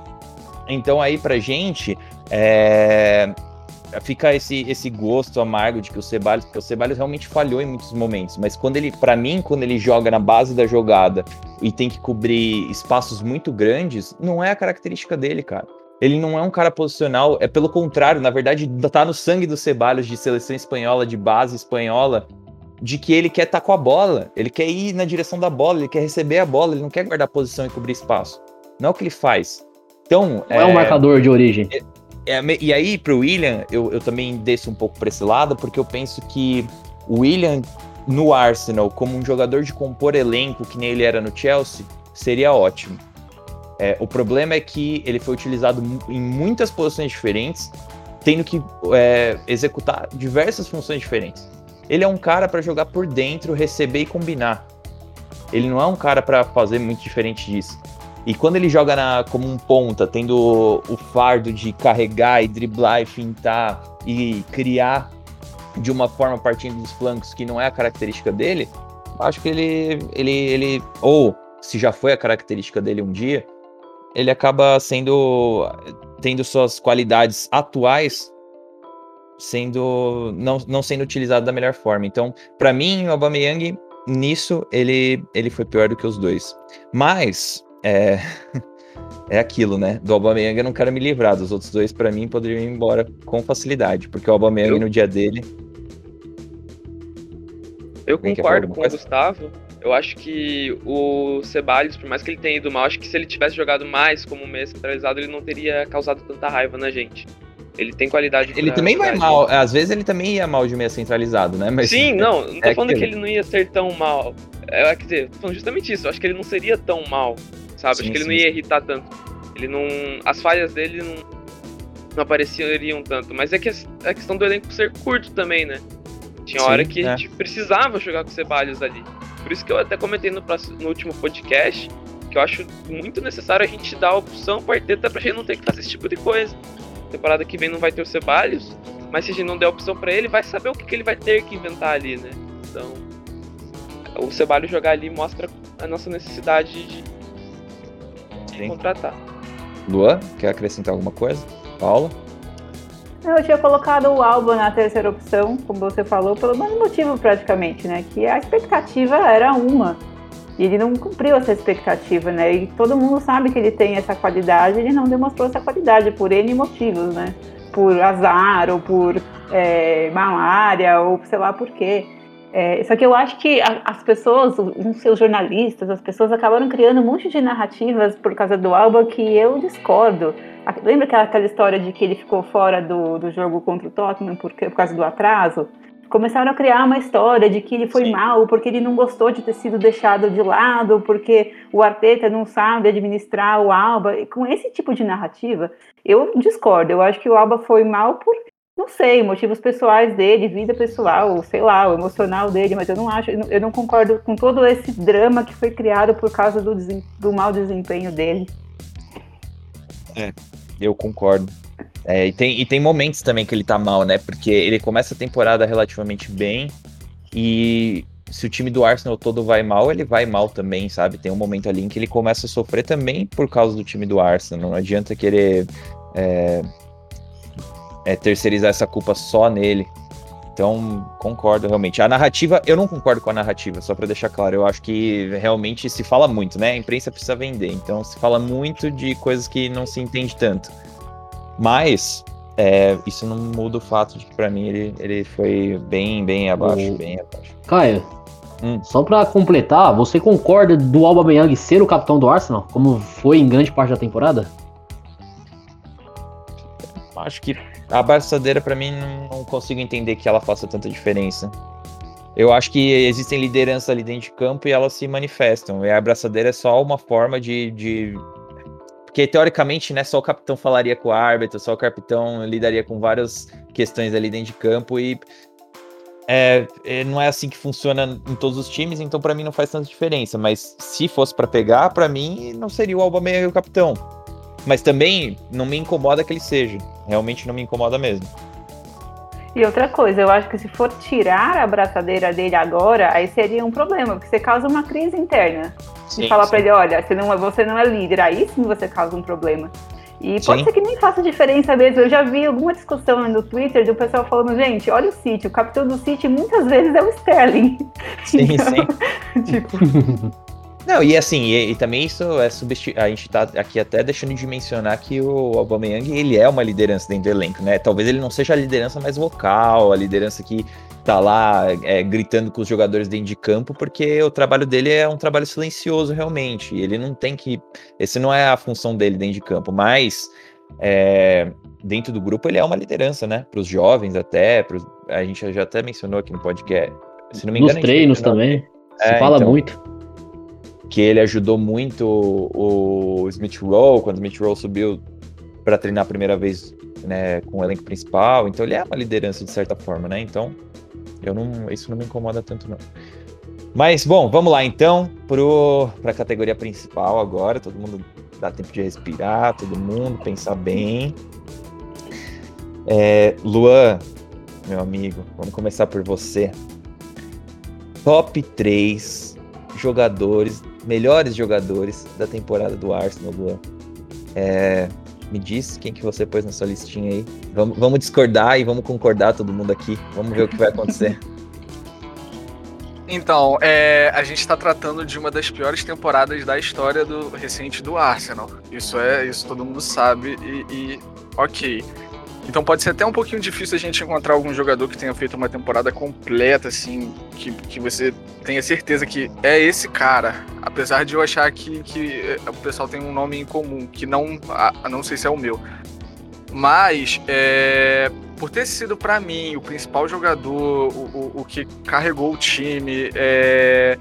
então aí pra gente é, fica esse, esse gosto amargo de que o Ceballos, o Ceballos realmente falhou em muitos momentos, mas quando ele, para mim, quando ele joga na base da jogada e tem que cobrir espaços muito grandes, não é a característica dele, cara. Ele não é um cara posicional, é pelo contrário, na verdade, tá no sangue do Ceballos de seleção espanhola, de base espanhola, de que ele quer estar tá com a bola, ele quer ir na direção da bola, ele quer receber a bola, ele não quer guardar posição e cobrir espaço. Não é o que ele faz. Então, não é, é um marcador de origem. É, e aí, pro William, eu, eu também desço um pouco para esse lado, porque eu penso que o William no Arsenal, como um jogador de compor elenco, que nem ele era no Chelsea, seria ótimo. É, o problema é que ele foi utilizado em muitas posições diferentes, tendo que é, executar diversas funções diferentes. Ele é um cara para jogar por dentro, receber e combinar. Ele não é um cara para fazer muito diferente disso. E quando ele joga na, como um ponta, tendo o, fardo de carregar e driblar e fintar e criar de uma forma partindo dos flancos que não é a característica dele, acho que ele, ele, ele ou se já foi a característica dele um dia, ele acaba sendo tendo suas qualidades atuais sendo não, não sendo utilizado da melhor forma. Então, para mim, o Aubameyang nisso ele ele foi pior do que os dois. Mas é, é aquilo, né? Do Aubameyang eu não quero me livrar, dos outros dois para mim poderiam ir embora com facilidade, porque o Aubameyang eu... no dia dele... Eu concordo com o Gustavo, eu acho que o Ceballos, por mais que ele tenha ido mal, acho que se ele tivesse jogado mais como meia centralizado, ele não teria causado tanta raiva na gente. Ele tem qualidade Ele também vai mal, às vezes ele também ia mal de meia centralizado, né? Mas Sim, não, não tô é falando que aquilo. ele não ia ser tão mal. É, quer dizer, falando justamente isso. Eu acho que ele não seria tão mal, sabe? Sim, acho que ele sim, não ia irritar tanto. Ele não. As falhas dele não, não apareceriam tanto. Mas é que a a questão do elenco ser curto também, né? Tinha Sim, hora que é. a gente precisava jogar com o Ceballos ali. Por isso que eu até comentei no, próximo- no último podcast que eu acho muito necessário a gente dar a opção pro Arteta pra gente não ter que fazer esse tipo de coisa. Temporada que vem não vai ter o Ceballos, mas se a gente não der opção pra ele, vai saber o que, que ele vai ter que inventar ali, né? Então, o Ceballos jogar ali mostra a nossa necessidade de, de Sim. contratar. Luan, quer acrescentar alguma coisa? Paula? Eu tinha colocado o Alba na terceira opção, como você falou, pelo mesmo motivo praticamente, né? Que a expectativa era uma. E ele não cumpriu essa expectativa, né? E todo mundo sabe que ele tem essa qualidade, ele não demonstrou essa qualidade por N motivos, né? Por azar, ou por é, malária, ou sei lá por quê. É, só que eu acho que a- as pessoas, os seus jornalistas, as pessoas acabaram criando um monte de narrativas por causa do Alba que eu discordo. A- Lembra aquela, aquela história de que ele ficou fora do, do jogo contra o Tottenham por, por causa do atraso? Começaram a criar uma história de que ele foi Sim. mal, porque ele não gostou de ter sido deixado de lado, porque o Arteta não sabe administrar o Alba. E com esse tipo de narrativa, eu discordo. Eu acho que o Alba foi mal por, não sei, motivos pessoais dele, vida pessoal, sei lá, o emocional dele, mas eu não acho, eu não- concordo com todo esse drama que foi criado por causa do, do mau desempenho dele. Eu concordo. É, e, tem, e tem momentos também que ele tá mal, né? Porque ele começa a temporada relativamente bem e se o time do Arsenal todo vai mal, ele vai mal também, sabe? Tem um momento ali em que ele começa a sofrer também por causa do time do Arsenal. Não adianta querer é, é, terceirizar essa culpa só nele. Então, concordo realmente. A narrativa, eu não concordo com a narrativa, só pra deixar claro. Eu acho que realmente se fala muito, né? A imprensa precisa vender. Então, se fala muito de coisas que não se entende tanto. Mas, é, isso não muda o fato de que pra mim ele, ele foi bem, bem abaixo, O- bem abaixo. Caio, Hum. só pra completar, você concorda do Alba Meyang ser o capitão do Arsenal, como foi em grande parte da temporada? Acho que a abraçadeira, pra mim, não, consigo entender que ela faça tanta diferença. Eu acho que existem lideranças ali dentro de campo e elas se manifestam. E a abraçadeira é só uma forma de. de... Porque teoricamente, né, só o capitão falaria com o árbitro, só o capitão lidaria com várias questões ali dentro de campo e é, é, não é assim que funciona em todos os times, então pra mim não faz tanta diferença. Mas se fosse pra pegar, pra mim não seria o Aubameyang o capitão. Mas também não me incomoda que ele seja. Realmente não me incomoda mesmo. E outra coisa, eu acho que se for tirar a abraçadeira dele agora, aí seria um problema, porque você causa uma crise interna. e fala pra ele, olha, você não, é, você não é líder, aí sim você causa um problema. E pode Sim. ser que nem faça diferença mesmo. Eu já vi alguma discussão no Twitter do pessoal falando, gente, olha o City, o capitão do City muitas vezes é o Sterling. Sim, Então, sim. tipo, Não, e assim, e, e também isso é substituir. A gente tá aqui até deixando de mencionar que o Aubameyang, ele é uma liderança dentro do elenco, né? Talvez ele não seja a liderança mais vocal, a liderança que tá lá é, gritando com os jogadores dentro de campo, porque o trabalho dele é um trabalho silencioso, realmente. Ele não tem que. Esse não é a função dele dentro de campo, mas. é, dentro do grupo ele é uma liderança, né? Para os jovens até, pros, a gente já até mencionou aqui no podcast. Se não me engano, Nos treinos também. Se É, fala então. muito. Que ele ajudou muito o Smith Rowe quando o Smith Rowe subiu para treinar a primeira vez né, com o elenco principal. Então ele é uma liderança de certa forma, né? Então eu não, isso não me incomoda tanto não. Mas bom, vamos lá então para a categoria principal agora. Todo mundo dá tempo de respirar, todo mundo pensar bem. É, Luan, meu amigo, vamos começar por você. Top 3 jogadores, melhores jogadores da temporada do Arsenal, Luan. É, me diz quem que você pôs na sua listinha aí. Vamos, vamos discordar e vamos concordar todo mundo aqui. Vamos ver o que vai acontecer. Então, é, a gente está tratando de uma das piores temporadas da história do recente do Arsenal. Isso é, isso todo mundo sabe e, e ok. Então pode ser até um pouquinho difícil a gente encontrar algum jogador que tenha feito uma temporada completa, assim, que, que você tenha certeza que é esse cara. Apesar de eu achar que, que eh, o pessoal tem um nome em comum, que não, ah, não sei se é o meu. Mas, é, por ter sido para mim o principal jogador, o, o, o, que carregou o time, é,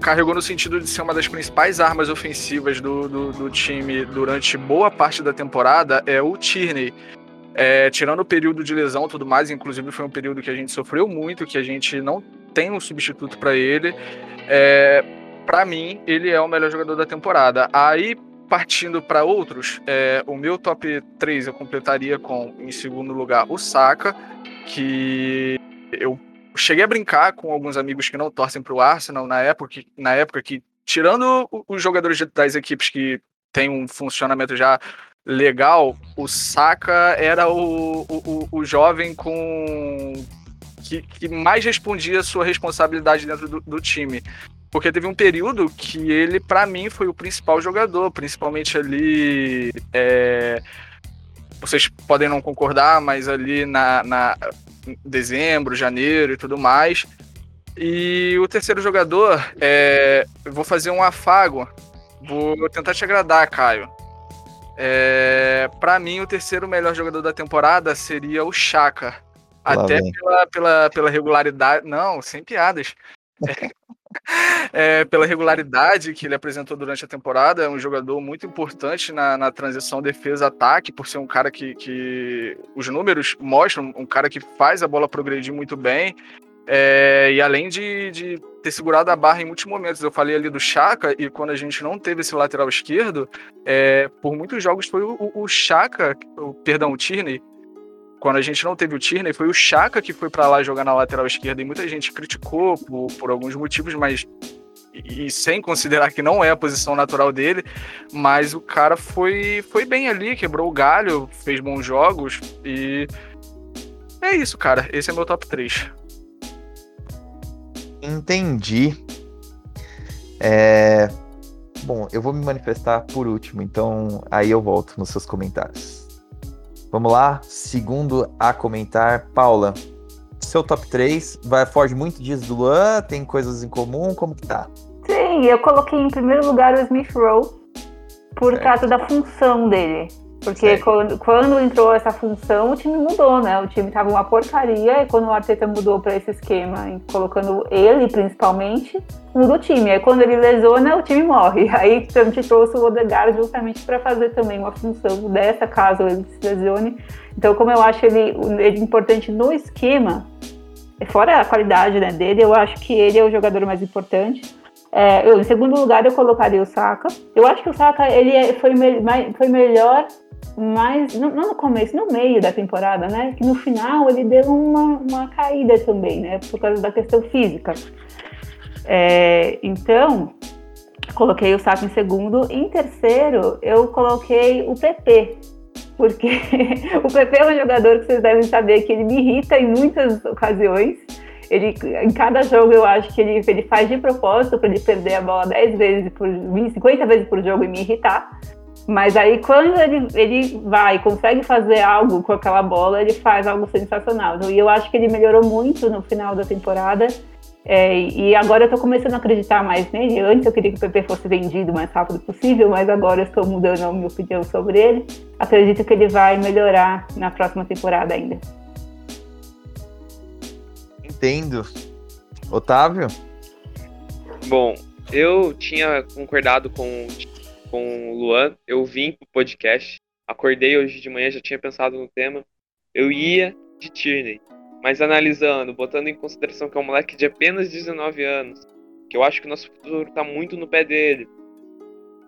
carregou no sentido de ser uma das principais armas ofensivas do, do, do time durante boa parte da temporada, é o Tierney. É, tirando o período de lesão e tudo mais, inclusive foi um período que a gente sofreu muito, que a gente não tem um substituto para ele. É, para mim, ele é o melhor jogador da temporada. Aí, partindo para outros, é, o meu top 3 eu completaria com, em segundo lugar, o Saka, que eu cheguei a brincar com alguns amigos que não torcem para o Arsenal na época, na época que, tirando os jogadores das equipes que têm um funcionamento já legal, o Saka era o, o, o jovem com que, que, mais respondia a sua responsabilidade dentro do, do time. Porque teve um período que ele, para mim, foi o principal jogador, principalmente ali. É... Vocês podem não concordar, mas ali na, na dezembro, janeiro e tudo mais. E o terceiro jogador, é... vou fazer um afago. Vou tentar te agradar, Caio. É... Para mim, o terceiro melhor jogador da temporada seria o Chaka. Até pela, pela, pela regularidade. Não, sem piadas. É, é, pela regularidade que ele apresentou durante a temporada, é um jogador muito importante na, na transição defesa-ataque, por ser um cara que, que os números mostram, um cara que faz a bola progredir muito bem. É, e além de, de, ter segurado a barra em muitos momentos, eu falei ali do Chaka, e quando a gente não teve esse lateral esquerdo, é, por muitos jogos foi o, o, o Chaka, o, perdão, o Tierney, quando a gente não teve o Tierney, foi o Chaka que foi para lá jogar na lateral esquerda e muita gente criticou por, por alguns motivos, mas e, sem considerar que não é a posição natural dele, mas o cara foi, foi bem ali, quebrou o galho, fez bons jogos e é isso, cara. Esse é meu top 3. Entendi. É... Bom, eu vou me manifestar por último, então aí eu volto nos seus comentários. Vamos lá, segundo a comentar, Paula. Seu top 3 vai, foge muito disso do Luan? Tem coisas em comum? Como que tá? Sim, eu coloquei em primeiro lugar o Smith Rowe por certo. causa da função dele. Porque quando, quando, entrou essa função, o time mudou, né? O time tava uma porcaria e quando o Arteta mudou para esse esquema, colocando ele principalmente, muda o time. Aí quando ele lesiona, o time morre. Aí a gente trouxe o Odegaard justamente para fazer também uma função dessa, caso ele se lesione. Então, como eu acho ele, ele importante no esquema, fora a qualidade né, dele, eu acho que ele é o jogador mais importante. É, eu, em segundo lugar, eu colocaria o Saka. Eu acho que o Saka ele é, foi, me, foi melhor mas não, no começo, no meio da temporada, né? Que no final ele deu uma, uma caída também, né? Por causa da questão física. É, então, coloquei o Saco em segundo. Em terceiro, eu coloquei o PP. Porque o PP é um jogador que vocês devem saber que ele me irrita em muitas ocasiões. Ele, em cada jogo eu acho que ele, ele faz de propósito para ele perder a bola 10 vezes por 50 vezes por jogo e me irritar. Mas aí quando ele, ele vai consegue fazer algo com aquela bola, ele faz algo sensacional. E eu acho que ele melhorou muito no final da temporada. É, e agora eu tô começando a acreditar mais nele. Antes eu queria que o PP fosse vendido o mais rápido possível, mas agora eu estou mudando a minha opinião sobre ele. Acredito que ele vai melhorar na próxima temporada ainda. Entendo. Otávio? Bom, eu tinha concordado com com o Luan. Eu vim pro podcast. Acordei hoje de manhã, já tinha pensado no tema. Eu ia de Tierney. Mas analisando, botando em consideração que é um moleque de apenas 19 anos, que eu acho que o nosso futuro tá muito no pé dele,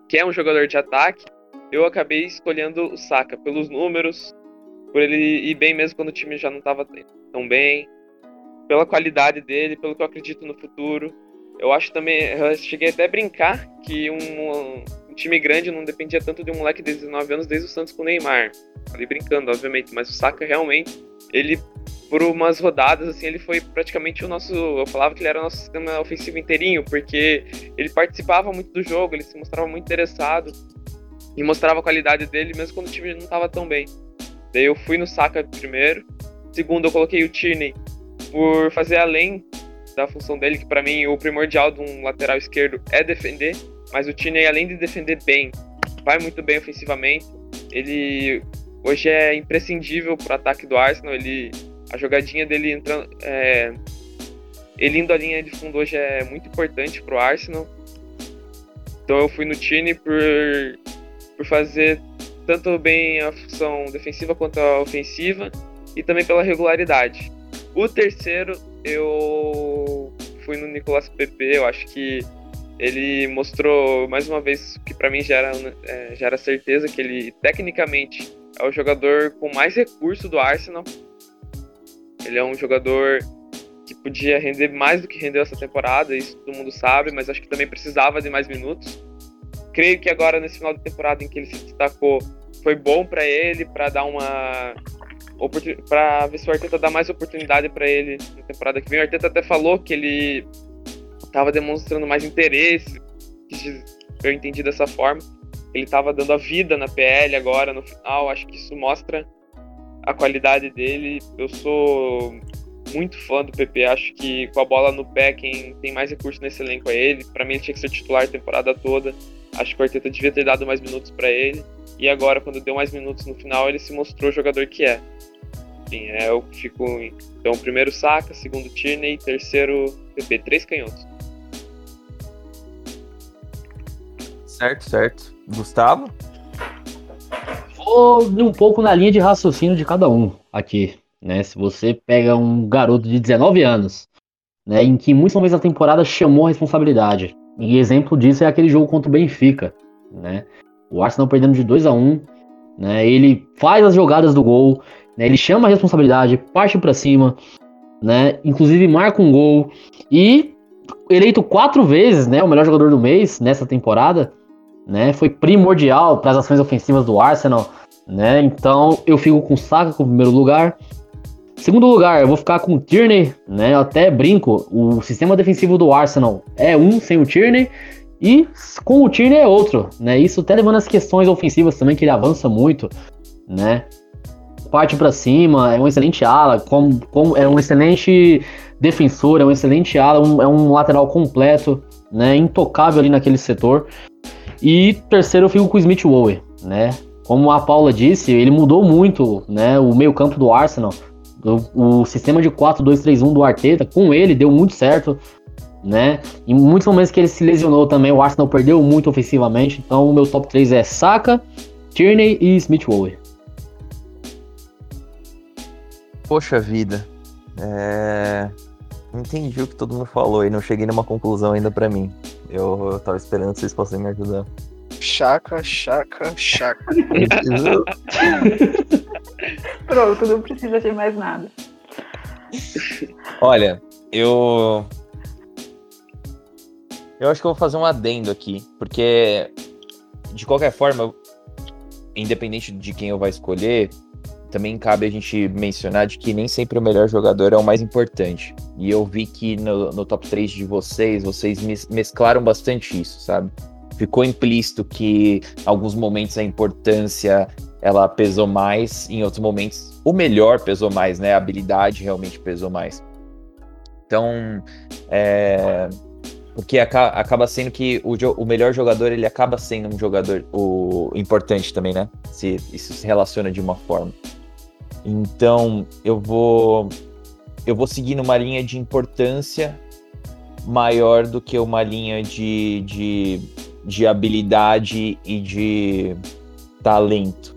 que é um jogador de ataque, eu acabei escolhendo o Saka pelos números, por ele ir bem mesmo quando o time já não tava tão bem, pela qualidade dele, pelo que eu acredito no futuro. Eu acho também, eu cheguei até a brincar que um, um time grande não dependia tanto de um moleque de 19 anos desde o Santos com o Neymar. Falei brincando, obviamente, mas o Saka realmente, ele por umas rodadas, assim, ele foi praticamente o nosso. Eu falava que ele era o nosso sistema ofensivo inteirinho, porque ele participava muito do jogo, ele se mostrava muito interessado e mostrava a qualidade dele, mesmo quando o time não estava tão bem. Daí eu fui no Saka primeiro. Segundo, eu coloquei o Tierney por fazer além da função dele, que para mim o primordial de um lateral esquerdo é defender. Mas o Tierney, além de defender bem, vai muito bem ofensivamente. ele hoje é imprescindível para o ataque do Arsenal. Ele, a jogadinha dele entrando, é, ele indo à linha de fundo hoje é muito importante para o Arsenal. Então eu fui no Tini por, por fazer tanto bem a função defensiva quanto a ofensiva e também pela regularidade. O terceiro eu fui no Nicolas Pepe, eu acho que ele mostrou mais uma vez que para mim já era, é, já era certeza que ele tecnicamente é o jogador com mais recurso do Arsenal. Ele é um jogador que podia render mais do que rendeu essa temporada, isso todo mundo sabe, mas acho que também precisava de mais minutos. Creio que agora nesse final de temporada em que ele se destacou, foi bom para ele, para dar uma para ver se o Arteta dá mais oportunidade para ele na temporada que vem. O Arteta até falou que ele estava demonstrando mais interesse, eu entendi dessa forma. Ele estava dando a vida na PL agora no final. Acho que isso mostra a qualidade dele. Eu sou muito fã do PP. Acho que com a bola no pé, quem tem mais recurso nesse elenco é ele. Para mim, ele tinha que ser titular a temporada toda. Acho que o Arteta devia ter dado mais minutos para ele. E agora, quando deu mais minutos no final, ele se mostrou o jogador que é. Enfim, é, eu fico. Então, primeiro Saka, segundo Tierney, terceiro PP. Três canhotos. Certo, certo. Gustavo? Vou um pouco na linha de raciocínio de cada um aqui né? Se você pega um garoto de 19 anos, né, em que muitos momentos da temporada chamou a responsabilidade. E exemplo disso é aquele jogo contra o Benfica, né? O Arsenal perdendo de 2 a 1, né? Ele faz as jogadas do gol, né? Ele chama a responsabilidade, parte para cima, né? Inclusive marca um gol e eleito quatro vezes, né, o melhor jogador do mês nessa temporada, né? Foi primordial para as ações ofensivas do Arsenal, né? Então eu fico com o Saka como primeiro lugar, Segundo lugar, eu vou ficar com o Tierney, né? Eu até brinco, o sistema defensivo do Arsenal é um sem o Tierney e com o Tierney é outro, né? Isso até levando as questões ofensivas também, que ele avança muito, né? Parte para cima, é um excelente ala, com, com, é um excelente defensor, é um excelente ala, um, é um lateral completo, né? Intocável ali naquele setor. E terceiro eu fico com o Smith Rowe, né? Como a Paula disse, ele mudou muito, né? O meio campo do Arsenal o, o sistema de 4-2-3-1 do Arteta, com ele, deu muito certo. Né? Em muitos momentos que ele se lesionou também, o Arsenal perdeu muito ofensivamente. Então, o meu top 3 é Saka, Tierney e Smith Rowe. Poxa vida. É... Entendi o que todo mundo falou e não cheguei numa conclusão ainda para mim. Eu, eu tava esperando que vocês fossem me ajudar. Chaca, chaca, chaca. Pronto, não precisa de mais nada. Olha, eu. Eu acho que eu vou fazer um adendo aqui, porque de qualquer forma, independente de quem eu vai escolher, também cabe a gente mencionar de que nem sempre o melhor jogador é o mais importante. E eu vi que no, no top 3 de vocês, vocês mesclaram bastante isso, sabe? Ficou implícito que em alguns momentos a importância ela pesou mais, em outros momentos o melhor pesou mais, né? A habilidade realmente pesou mais. Então, é, porque acaba sendo que o, o, melhor jogador ele acaba sendo um jogador o importante também, né? Se isso se relaciona de uma forma. Então eu vou eu vou seguir numa linha de importância maior do que uma linha de, de, de habilidade e de talento.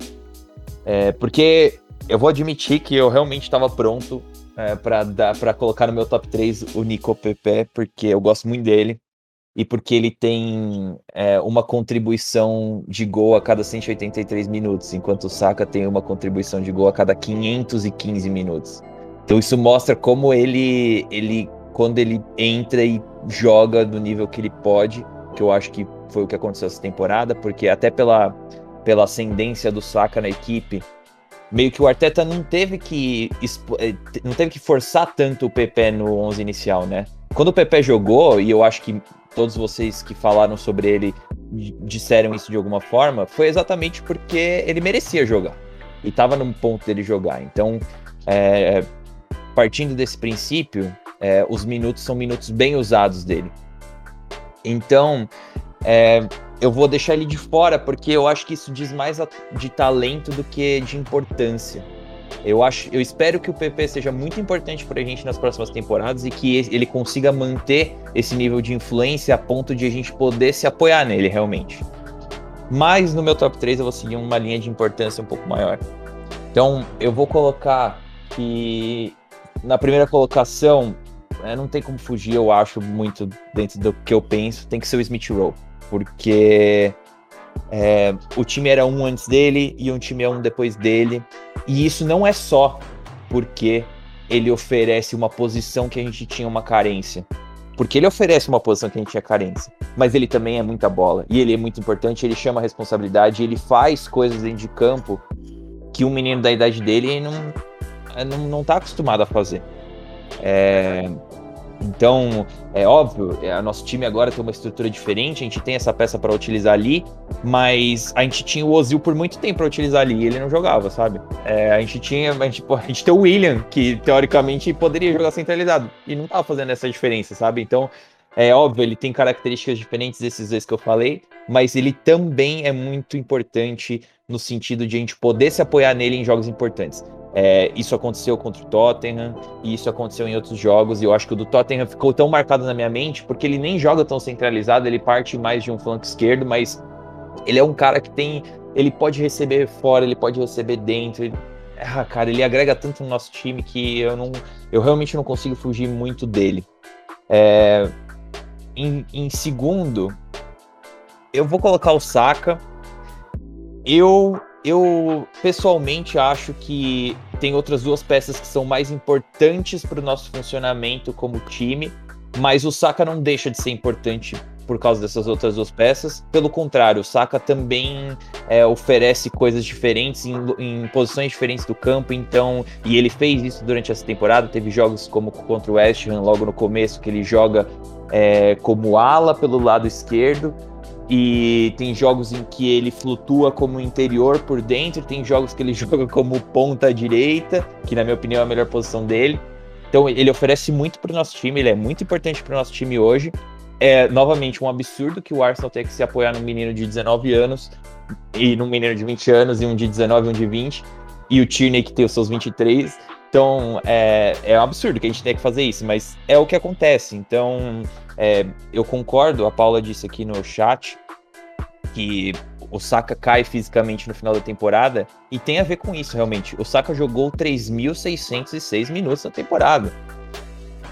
É, porque eu vou admitir que eu realmente estava pronto é, para colocar no meu top 3 o Nico Pepe, porque eu gosto muito dele e porque ele tem é, uma contribuição de gol a cada 183 minutos, enquanto o Saka tem uma contribuição de gol a cada 515 minutos. Então isso mostra como ele, ele quando ele entra e joga do nível que ele pode, que eu acho que foi o que aconteceu essa temporada, porque até pela pela ascendência do Saka na equipe, meio que o Arteta não teve que eh, não teve que forçar tanto o PP no 11 inicial, né? Quando o PP jogou, e eu acho que todos vocês que falaram sobre ele disseram isso de alguma forma, foi exatamente porque ele merecia jogar. E estava no ponto dele jogar. Então, é, partindo desse princípio, é, os minutos são minutos bem usados dele. Então, é, eu vou deixar ele de fora, porque eu acho que isso diz mais de talento do que de importância. Eu acho, eu espero que o PP seja muito importante para a gente nas próximas temporadas e que ele consiga manter esse nível de influência a ponto de a gente poder se apoiar nele realmente. Mas no meu top 3 eu vou seguir uma linha de importância um pouco maior. Então eu vou colocar que na primeira colocação é, não tem como fugir, eu acho, muito dentro do que eu penso, tem que ser o Smith Rowe. Porque é, o time era um antes dele e um time é um depois dele. E isso não é só porque ele oferece uma posição que a gente tinha uma carência. Porque ele oferece uma posição que a gente tinha carência. Mas ele também é muita bola. E ele é muito importante, ele chama a responsabilidade, ele faz coisas dentro de campo que um menino da idade dele não, não, não tá acostumado a fazer. É, então, é óbvio, é, nosso time agora tem uma estrutura diferente, a gente tem essa peça para utilizar ali, mas a gente tinha o Ozil por muito tempo para utilizar ali e ele não jogava, sabe? É, a gente tinha, a gente, a gente tem o William, que teoricamente poderia jogar centralizado, e não tava fazendo essa diferença, sabe? Então, é óbvio, ele tem características diferentes desses dois que eu falei, mas ele também é muito importante no sentido de a gente poder se apoiar nele em jogos importantes. É, isso aconteceu contra o Tottenham e isso aconteceu em outros jogos. E eu acho que o do Tottenham ficou tão marcado na minha mente porque ele nem joga tão centralizado, ele parte mais de um flanco esquerdo, mas ele é um cara que tem. Ele pode receber fora, ele pode receber dentro. Ele, ah, cara, ele agrega tanto no nosso time que eu não. Eu realmente não consigo fugir muito dele. É, em, em segundo, eu vou colocar o Saka. Eu eu pessoalmente acho que tem outras duas peças que são mais importantes para o nosso funcionamento como time, mas o Saka não deixa de ser importante por causa dessas outras duas peças. Pelo contrário, o Saka também é, oferece coisas diferentes em, em, posições diferentes do campo, então e ele fez isso durante essa temporada. Teve jogos como contra o West Ham logo no começo que ele joga é, como ala pelo lado esquerdo e tem jogos em que ele flutua como interior por dentro, tem jogos que ele joga como ponta direita, que na minha opinião é a melhor posição dele. Então ele oferece muito para o nosso time, ele é muito importante para o nosso time hoje. É novamente um absurdo que o Arsenal tenha que se apoiar num menino de 19 anos e num menino de 20 anos e um de 19 e um de 20 e o Tierney que tem os seus 23. Então é, é um absurdo que a gente tenha que fazer isso, mas é o que acontece. Então é, eu concordo, a Paula disse aqui no chat que o Saka cai fisicamente no final da temporada e tem a ver com isso realmente. O Saka jogou 3.606 minutos na temporada.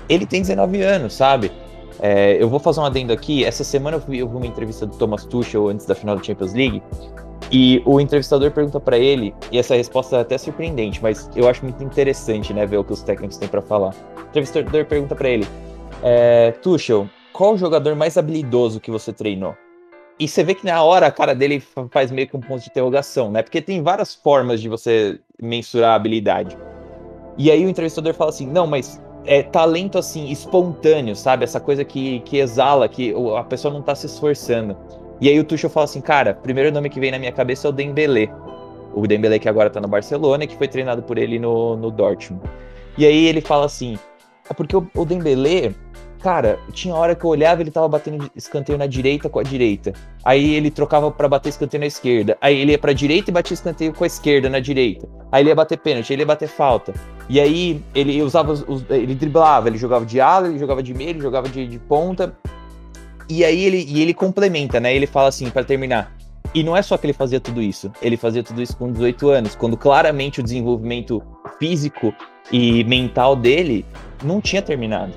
Ele tem 19 anos, sabe? É, eu vou fazer um adendo aqui. Essa semana eu vi, eu vi uma entrevista do Thomas Tuchel antes da final da Champions League e o entrevistador pergunta para ele, e essa resposta é até surpreendente, mas eu acho muito interessante, né, ver o que os técnicos têm para falar. O entrevistador pergunta para ele: é, Tuchel, qual o jogador mais habilidoso que você treinou? E você vê que na hora a cara dele faz meio que um ponto de interrogação, né? Porque tem várias formas de você mensurar a habilidade. E aí o entrevistador fala assim: não, mas é talento assim, espontâneo, sabe? Essa coisa que, que exala, que a pessoa não tá se esforçando. E aí o Tuchel fala assim: cara, primeiro nome que vem na minha cabeça é o Dembélé. O Dembélé que agora tá no Barcelona e que foi treinado por ele no, no Dortmund. E aí ele fala assim: é porque o, o Dembélé, cara, tinha hora que eu olhava ele tava batendo escanteio na direita com a direita. Aí ele trocava para bater escanteio na esquerda. Aí ele ia pra direita e batia escanteio com a esquerda na direita. Aí ele ia bater pênalti, aí ele ia bater falta. E aí ele usava os, ele driblava, ele jogava de ala, ele jogava de meio, ele jogava de, de ponta. E aí ele, e ele complementa, né? Ele fala assim, para terminar. E não é só que ele fazia tudo isso, ele fazia tudo isso com 18 anos, quando claramente o desenvolvimento físico e mental dele não tinha terminado.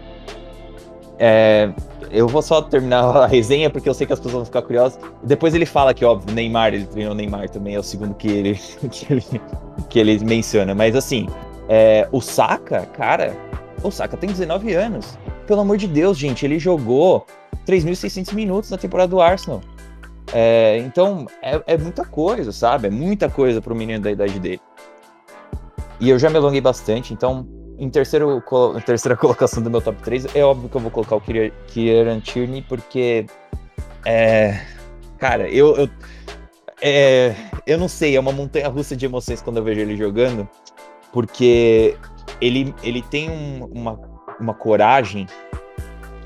É, eu vou só terminar a resenha porque eu sei que as pessoas vão ficar curiosas. Depois ele fala que, óbvio, Neymar, ele treinou Neymar também, é o segundo que ele, que ele, que ele menciona. Mas assim, é, o Saka, cara, o Saka tem 19 anos. Pelo amor de Deus, gente, ele jogou 3.600 minutos na temporada do Arsenal. É, então, é, é, muita coisa, sabe? É muita coisa para o menino da idade dele. E eu já me alonguei bastante, então em, terceiro, em terceira colocação do meu top 3, é óbvio que eu vou colocar o Kieran Tierney, porque. É, cara, eu. eu é, eu não sei, é uma montanha russa de emoções quando eu vejo ele jogando, porque ele, ele tem um, uma, uma coragem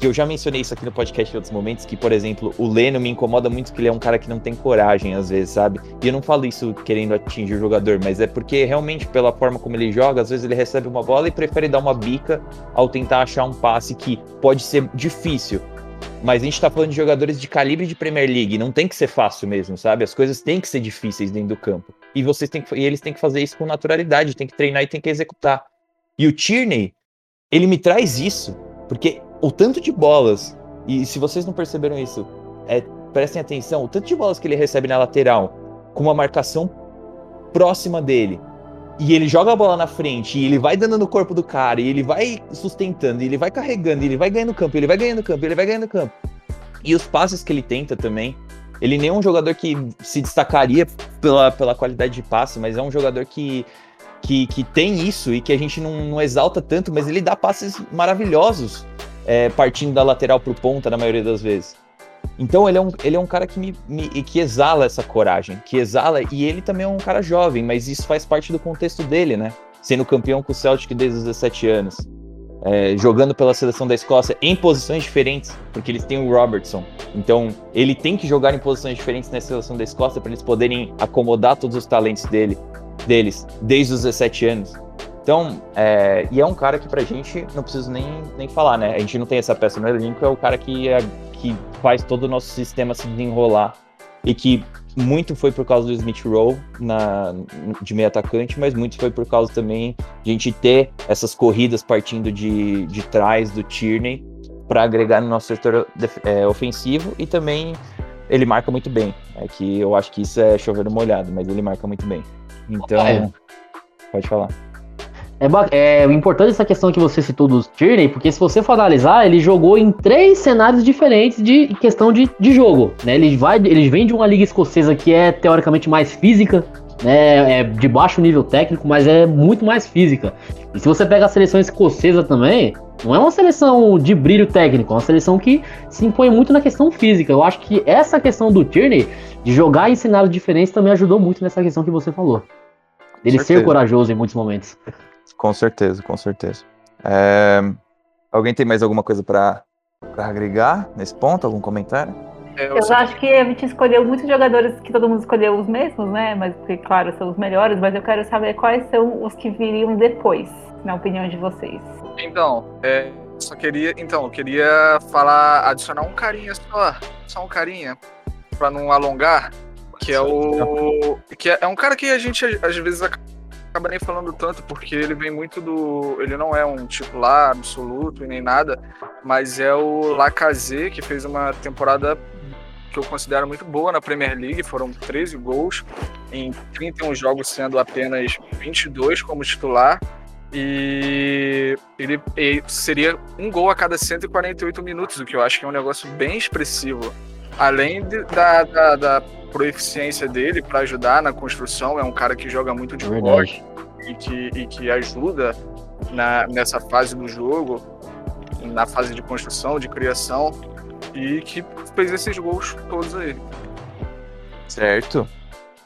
que eu já mencionei isso aqui no podcast em outros momentos, que, por exemplo, o Leno me incomoda muito que ele é um cara que não tem coragem, às vezes, sabe? E eu não falo isso querendo atingir o jogador, mas é porque realmente, pela forma como ele joga, às vezes ele recebe uma bola e prefere dar uma bica ao tentar achar um passe que pode ser difícil. Mas a gente tá falando de jogadores de calibre de Premier League, não tem que ser fácil mesmo, sabe? As coisas têm que ser difíceis dentro do campo. E vocês têm que, e eles têm que fazer isso com naturalidade, tem que treinar e tem que executar. E o Tierney, ele me traz isso, porque o tanto de bolas, e se vocês não perceberam isso, é, prestem atenção, o tanto de bolas que ele recebe na lateral, com uma marcação próxima dele, e ele joga a bola na frente, e ele vai dando no corpo do cara, e ele vai sustentando, e ele vai carregando, e ele vai ganhando campo, ele vai ganhando campo, ele vai ganhando campo. E os passes que ele tenta também. Ele nem é um jogador que se destacaria pela, pela qualidade de passe, mas é um jogador que, que, que tem isso e que a gente não, não exalta tanto, mas ele dá passes maravilhosos é, partindo da lateral para o ponta na maioria das vezes. Então ele é um, ele é um cara que, me, me, que exala essa coragem, que exala, e ele também é um cara jovem, mas isso faz parte do contexto dele, né? Sendo campeão com o Celtic desde os 17 anos. É, jogando pela seleção da Escócia em posições diferentes, porque eles têm o Robertson. Então, ele tem que jogar em posições diferentes na seleção da Escócia para eles poderem acomodar todos os talentos dele, deles desde os 17 anos. Então, é, e é um cara que pra gente não preciso nem, nem falar, né? A gente não tem essa peça no elenco, é o cara que, é, que faz todo o nosso sistema se desenrolar e que muito foi por causa do Smith Rowe na, de meio atacante, mas muito foi por causa também de a gente ter essas corridas partindo de, de trás do Tierney para agregar no nosso setor é, ofensivo e também ele marca muito bem. É que eu acho que isso é chover no molhado, mas ele marca muito bem. Então, é. pode falar. É, é importante essa questão que você citou dos Tierney, porque se você for analisar, ele jogou em três cenários diferentes de questão de, de jogo. Né? Ele, vai, ele vem de uma liga escocesa que é teoricamente mais física, né? é de baixo nível técnico, mas é muito mais física. E se você pega a seleção escocesa também, não é uma seleção de brilho técnico, é uma seleção que se impõe muito na questão física. Eu acho que essa questão do Tierney, de jogar em cenários diferentes, também ajudou muito nessa questão que você falou. Dele ser corajoso em muitos momentos. Com certeza, com certeza. É... Alguém tem mais alguma coisa para agregar nesse ponto? Algum comentário? É, eu, eu acho que a gente escolheu muitos jogadores que todo mundo escolheu os mesmos, né? Mas que, claro, são os melhores, mas eu quero saber quais são os que viriam depois, na opinião de vocês. Então, é, só queria. Então, eu queria falar, adicionar um carinha só. Só um carinha, para não alongar. Que é o. Que é, é um cara que a gente às vezes acaba nem falando tanto, porque ele vem muito do. Ele não é um titular absoluto e nem nada, mas é o Lacazette, que fez uma temporada que eu considero muito boa na Premier League. Foram 13 gols em 31 jogos, sendo apenas 22 como titular. E ele, ele seria um gol a cada 148 minutos, o que eu acho que é um negócio bem expressivo. Além de, da, da, da proeficiência dele para ajudar na construção. É um cara que joga muito de corte e que, e que ajuda na, nessa fase do jogo, na fase de construção, de criação, e que fez esses gols todos aí. Certo.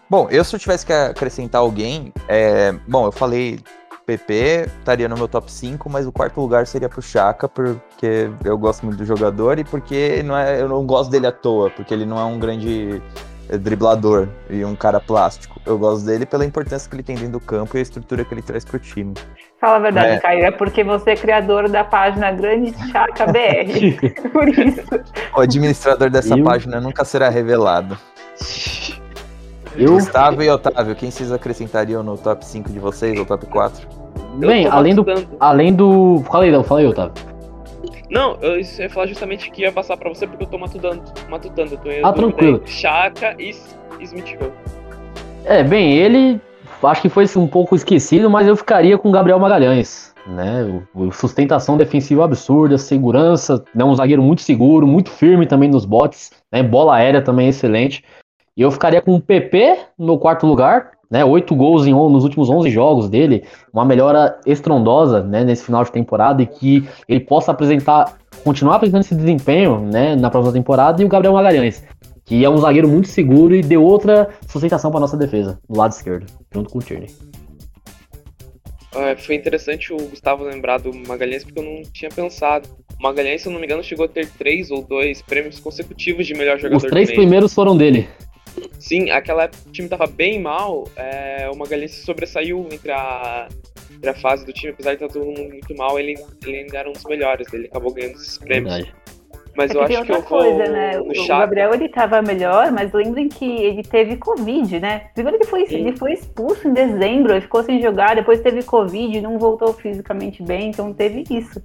Bom, eu se eu tivesse que acrescentar alguém, é... bom, eu falei PP estaria no meu top 5, mas o quarto lugar seria pro Chaka, porque eu gosto muito do jogador e porque não é, eu não gosto dele à toa, porque ele não é um grande é driblador e um cara plástico. Eu gosto dele pela importância que ele tem dentro do campo e a estrutura que ele traz pro time. Fala a verdade, é. Caio, é porque você é criador da página Grande Chaca BR. Por isso. O administrador dessa Eu... página nunca será revelado. Eu... Gustavo e Otávio, quem vocês acrescentariam no top 5 de vocês ou top 4? Bem, além do, além do. Fala aí, fala aí, Otávio. Não, eu ia falar justamente que ia passar pra você porque eu tô matutando. matutando eu tô ah, tranquilo. Chaka e Smith Rowe. É, bem, ele acho que foi um pouco esquecido, mas eu ficaria com Gabriel Magalhães. Né? Sustentação defensiva absurda, segurança, né? um zagueiro muito seguro, muito firme também nos botes, né? bola aérea também excelente. E eu ficaria com o PP no quarto lugar, né? Oito gols em, nos últimos 11 jogos dele, uma melhora estrondosa, né? Nesse final de temporada e que ele possa apresentar, continuar apresentando esse desempenho, né? Na próxima temporada e o Gabriel Magalhães, que é um zagueiro muito seguro e deu outra sustentação para nossa defesa no lado esquerdo, junto com o Tierney. É, foi interessante o Gustavo lembrar do Magalhães porque eu não tinha pensado. O Magalhães, se eu não me engano, chegou a ter três ou dois prêmios consecutivos de melhor jogador Os três do primeiros foram dele. Sim, aquela época o time tava bem mal, é, o Magalhães se sobressaiu entre a, entre a fase do time, apesar de estar todo mundo muito mal, ele, ele ainda era um dos melhores, ele acabou ganhando esses prêmios. Verdade. Mas É eu acho que eu vou coisa, né? no O Chaka. Gabriel ele tava melhor, mas lembrem que ele teve Covid, né? Primeiro ele foi, Sim. ele foi expulso em dezembro, ele ficou sem jogar, depois teve Covid, não voltou fisicamente bem, então teve isso.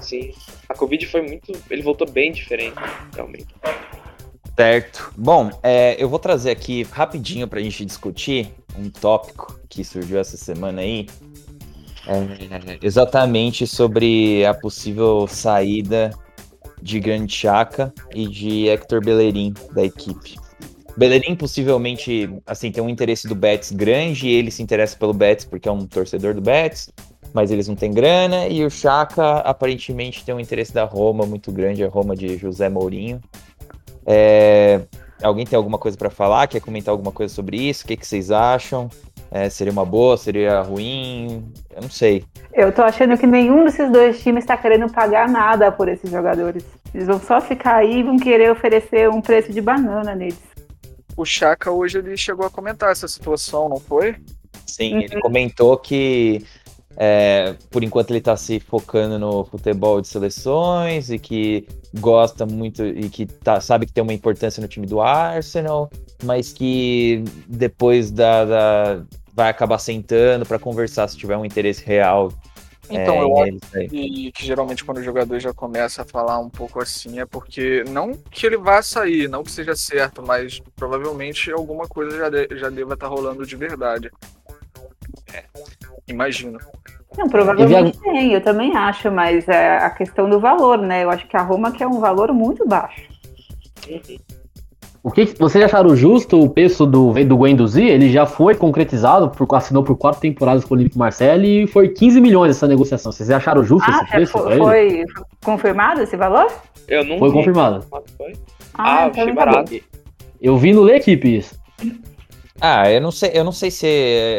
Sim. A Covid foi muito. Ele voltou bem diferente, realmente. Certo. Bom, é, eu vou trazer aqui rapidinho pra gente discutir um tópico que surgiu essa semana aí. É, exatamente sobre a possível saída de Grande Chaka e de Hector Bellerin da equipe. Bellerin possivelmente assim tem um interesse do Betis grande e ele se interessa pelo Betis porque é um torcedor do Betis, mas eles não têm grana e o Chaka aparentemente tem um interesse da Roma muito grande, a Roma de José Mourinho. É, alguém tem alguma coisa para falar? Quer comentar alguma coisa sobre isso? O que, que vocês acham? É, seria uma boa? Seria ruim? Eu não sei. Eu tô achando que nenhum desses dois times tá querendo pagar nada por esses jogadores. Eles vão só ficar aí e vão querer oferecer um preço de banana neles. O Chaka hoje ele chegou a comentar essa situação, não foi? Sim, ele comentou que é, por enquanto ele tá se focando no futebol de seleções e que gosta muito e que tá, sabe que tem uma importância no time do Arsenal, mas que depois da, da- vai acabar sentando para conversar se tiver um interesse real. Então, é, eu acho que, que geralmente quando o jogador já começa a falar um pouco assim é porque não que ele vá sair, não que seja certo, mas provavelmente alguma coisa já, de- já deva estar rolando de verdade. É, imagino. Não, provavelmente tem, eu também acho, mas é a questão do valor, né? Eu acho que a Roma quer um valor muito baixo. O que vocês acharam justo o preço do, do Guendouzi? Ele já foi concretizado, por, assinou por quatro temporadas com o Olympique Marseille e foi 15 milhões essa negociação. Vocês acharam justo Ah, esse já preço foi, foi confirmado esse valor? Eu não Foi vi confirmado. Ah, Ah, então achei tá barato. Eu vi no L'Equipe isso. Ah, eu não sei, eu não sei se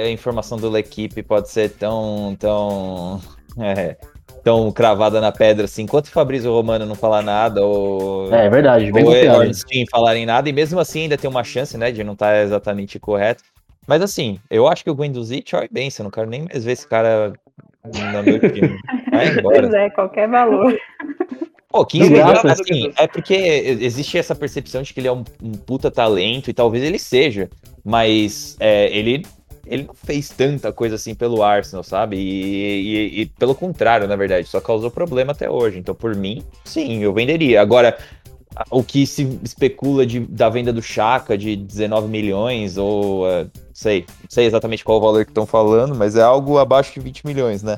a informação do L'Equipe pode ser tão, tão, é, tão cravada na pedra assim. Enquanto o Fabrício Romano não falar nada, ou, É, é verdade, bem ou eles Steam falarem nada, e mesmo assim ainda tem uma chance, né, de não estar exatamente correto. Mas assim, eu acho que o Guendouzi tchau e benção, não quero nem mais ver esse cara no meu time. Vai Pois embora. é, qualquer valor. Pô, 15 Não milhões, assim, é porque existe essa percepção de que ele é um, um puta talento, e talvez ele seja, mas é, ele, ele não fez tanta coisa assim pelo Arsenal, sabe? E, e- e pelo contrário, na verdade, só causou problema até hoje. Então, por mim, sim, eu venderia. Agora, o que se especula de, da venda do Chaka de 19 milhões, ou é, sei, não sei exatamente qual o valor que estão falando, mas é algo abaixo de 20 milhões, né?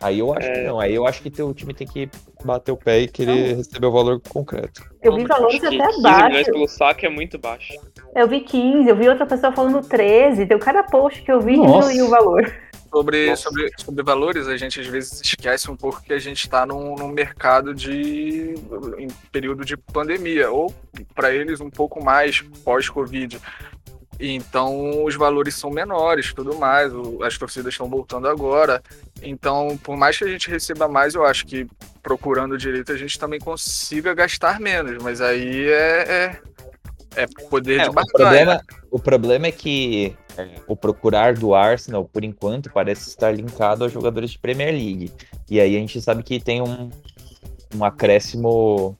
Aí eu acho que não, aí eu acho que teu time tem que bater o pé e querer receber o valor concreto. Eu vi valores até 15 milhões baixos. pelo saque é muito baixo. Eu vi 15, eu vi outra pessoa falando 13. Deu cada post que eu vi diminuiu o valor. Sobre, Nossa. sobre, sobre valores, a gente às vezes esquece um pouco que a gente está num, num mercado de em período de pandemia, ou para eles um pouco mais pós-Covid. Então os valores são menores, tudo mais. o- as torcidas estão voltando agora. Então, por mais que a gente receba mais, eu acho que procurando direito a gente também consiga gastar menos. Mas aí é, é, é poder É, de o, barganha. problema, o problema é que é, o procurar do Arsenal, por enquanto, parece estar linkado aos jogadores de Premier League. E aí a gente sabe que tem um, um acréscimo.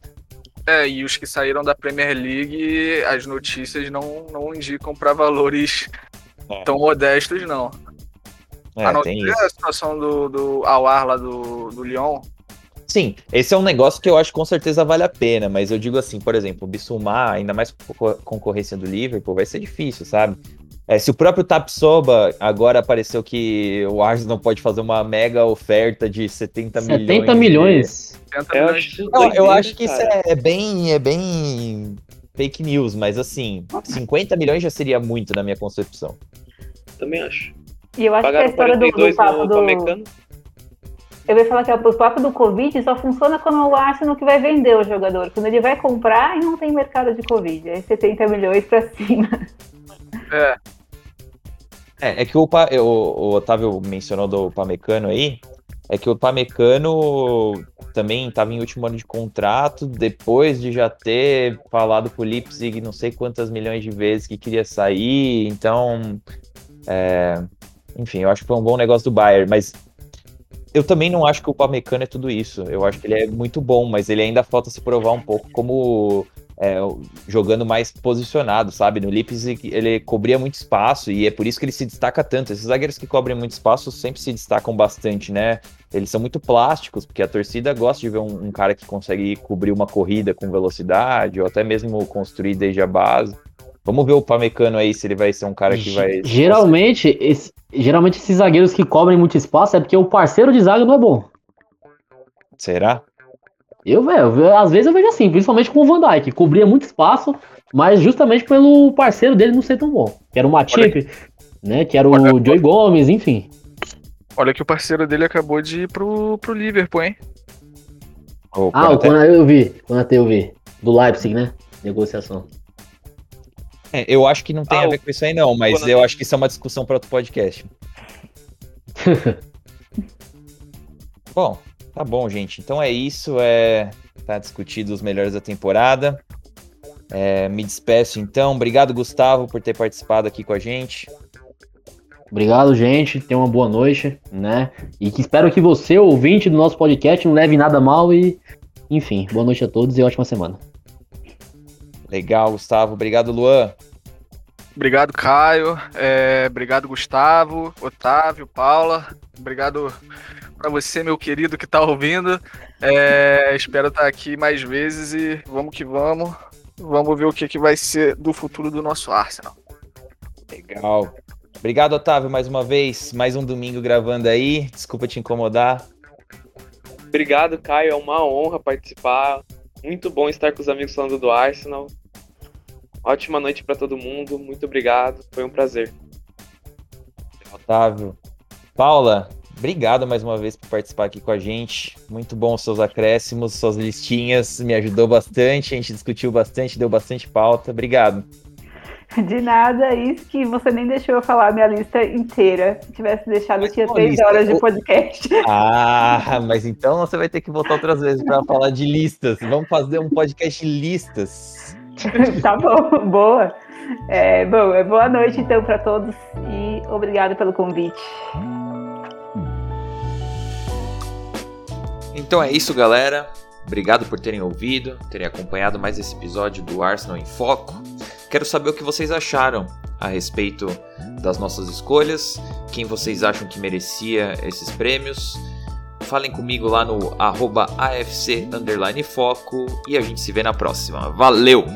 É, e os que saíram da Premier League, as notícias não, não indicam para valores É. tão modestos, não. É, a não ser isso. a situação do, do Awar lá do, do Lyon. Sim, esse é um negócio que eu acho que com certeza vale a pena, mas eu digo assim, por exemplo, o Bissouma, ainda mais com a concorrência do Liverpool, vai ser difícil, sabe? É, se o próprio Tapsoba agora apareceu que o Arsenal pode fazer uma mega oferta de 70 milhões. 70 de- milhões. 70 Eu milhões acho, eu acho que isso é bem, é bem fake news, mas assim, 50 milhões já seria muito na minha concepção. Também acho. E eu acho que a Pagaram história do, do 42 papo do. Eu ia falar que o papo do Covid só funciona quando o Arsenal que vai vender o jogador. Quando ele vai comprar e não tem mercado de Covid. É 70 milhões pra cima. É, É, é que o, Pa- o, o Otávio mencionou do Pamecano aí, é que o Pamecano também estava em último ano de contrato, depois de já ter falado com o Leipzig não sei quantas milhões de vezes que queria sair, então, é, enfim, eu acho que foi um bom negócio do Bayern, mas eu também não acho que o Pamecano é tudo isso. Eu acho que ele é muito bom, mas ele ainda falta se provar um pouco como é, jogando mais posicionado, sabe? No Leipzig ele cobria muito espaço e é por isso que ele se destaca tanto. Esses zagueiros que cobrem muito espaço sempre se destacam bastante, né? Eles são muito plásticos, porque a torcida gosta de ver um, um cara que consegue cobrir uma corrida com velocidade ou até mesmo construir desde a base. Vamos ver o Pamecano aí se ele vai ser um cara que vai. Geralmente, esse, geralmente esses zagueiros que cobrem muito espaço é porque o parceiro de zaga não é bom. Será? Eu, velho, às vezes eu vejo assim, principalmente com o Van Dijk, cobria muito espaço, mas justamente pelo parceiro dele não ser tão bom. Que era o Matip, né? Que era o Olha, Joey Gomes, enfim. Olha que o parceiro dele acabou de ir pro, pro Liverpool, hein? Oh, ah, o Konaté eu vi, Konaté eu vi. Do Leipzig, né? Negociação. É, eu acho que não tem ah, a ver com isso aí, não, mas eu acho que isso é uma discussão para outro podcast. bom, tá bom, gente. Então é isso. É... Tá discutido os melhores da temporada. É, me despeço então. Obrigado, Gustavo, por ter participado aqui com a gente. Obrigado, gente. Tenha uma boa noite, né? E que espero que você, ouvinte do nosso podcast, não leve nada mal e, enfim, boa noite a todos e ótima semana. Legal, Gustavo. Obrigado, Luan. Obrigado, Caio. É, obrigado, Gustavo, Otávio, Paula. Obrigado para você, meu querido, que está ouvindo. É, espero estar aqui mais vezes e vamos que vamos. Vamos ver o que, que vai ser do futuro do nosso Arsenal. Legal. Obrigado, Otávio, mais uma vez. Mais um domingo gravando aí. Desculpa te incomodar. Obrigado, Caio. É uma honra participar. Muito bom estar com os amigos falando do Arsenal. Ótima noite para todo mundo. Muito obrigado. Foi um prazer. Otávio. Paula, obrigado mais uma vez por participar aqui com a gente. Muito bom os seus acréscimos, suas listinhas. Me ajudou bastante. A gente discutiu bastante, deu bastante pauta. Obrigado. De nada, isso que você nem deixou eu falar a minha lista inteira. Se tivesse deixado, mas tinha três lista? horas de podcast. Ah, mas então você vai ter que voltar outras vezes para falar de listas. Vamos fazer um podcast listas. tá bom, boa. É, bom, é boa noite então para todos e obrigado pelo convite. Então é isso, galera. Obrigado por terem ouvido, terem acompanhado mais esse episódio do Arsenal em Foco. Quero saber o que vocês acharam a respeito das nossas escolhas, quem vocês acham que merecia esses prêmios. Falem comigo lá no AFC Foco e a gente se vê na próxima. Valeu!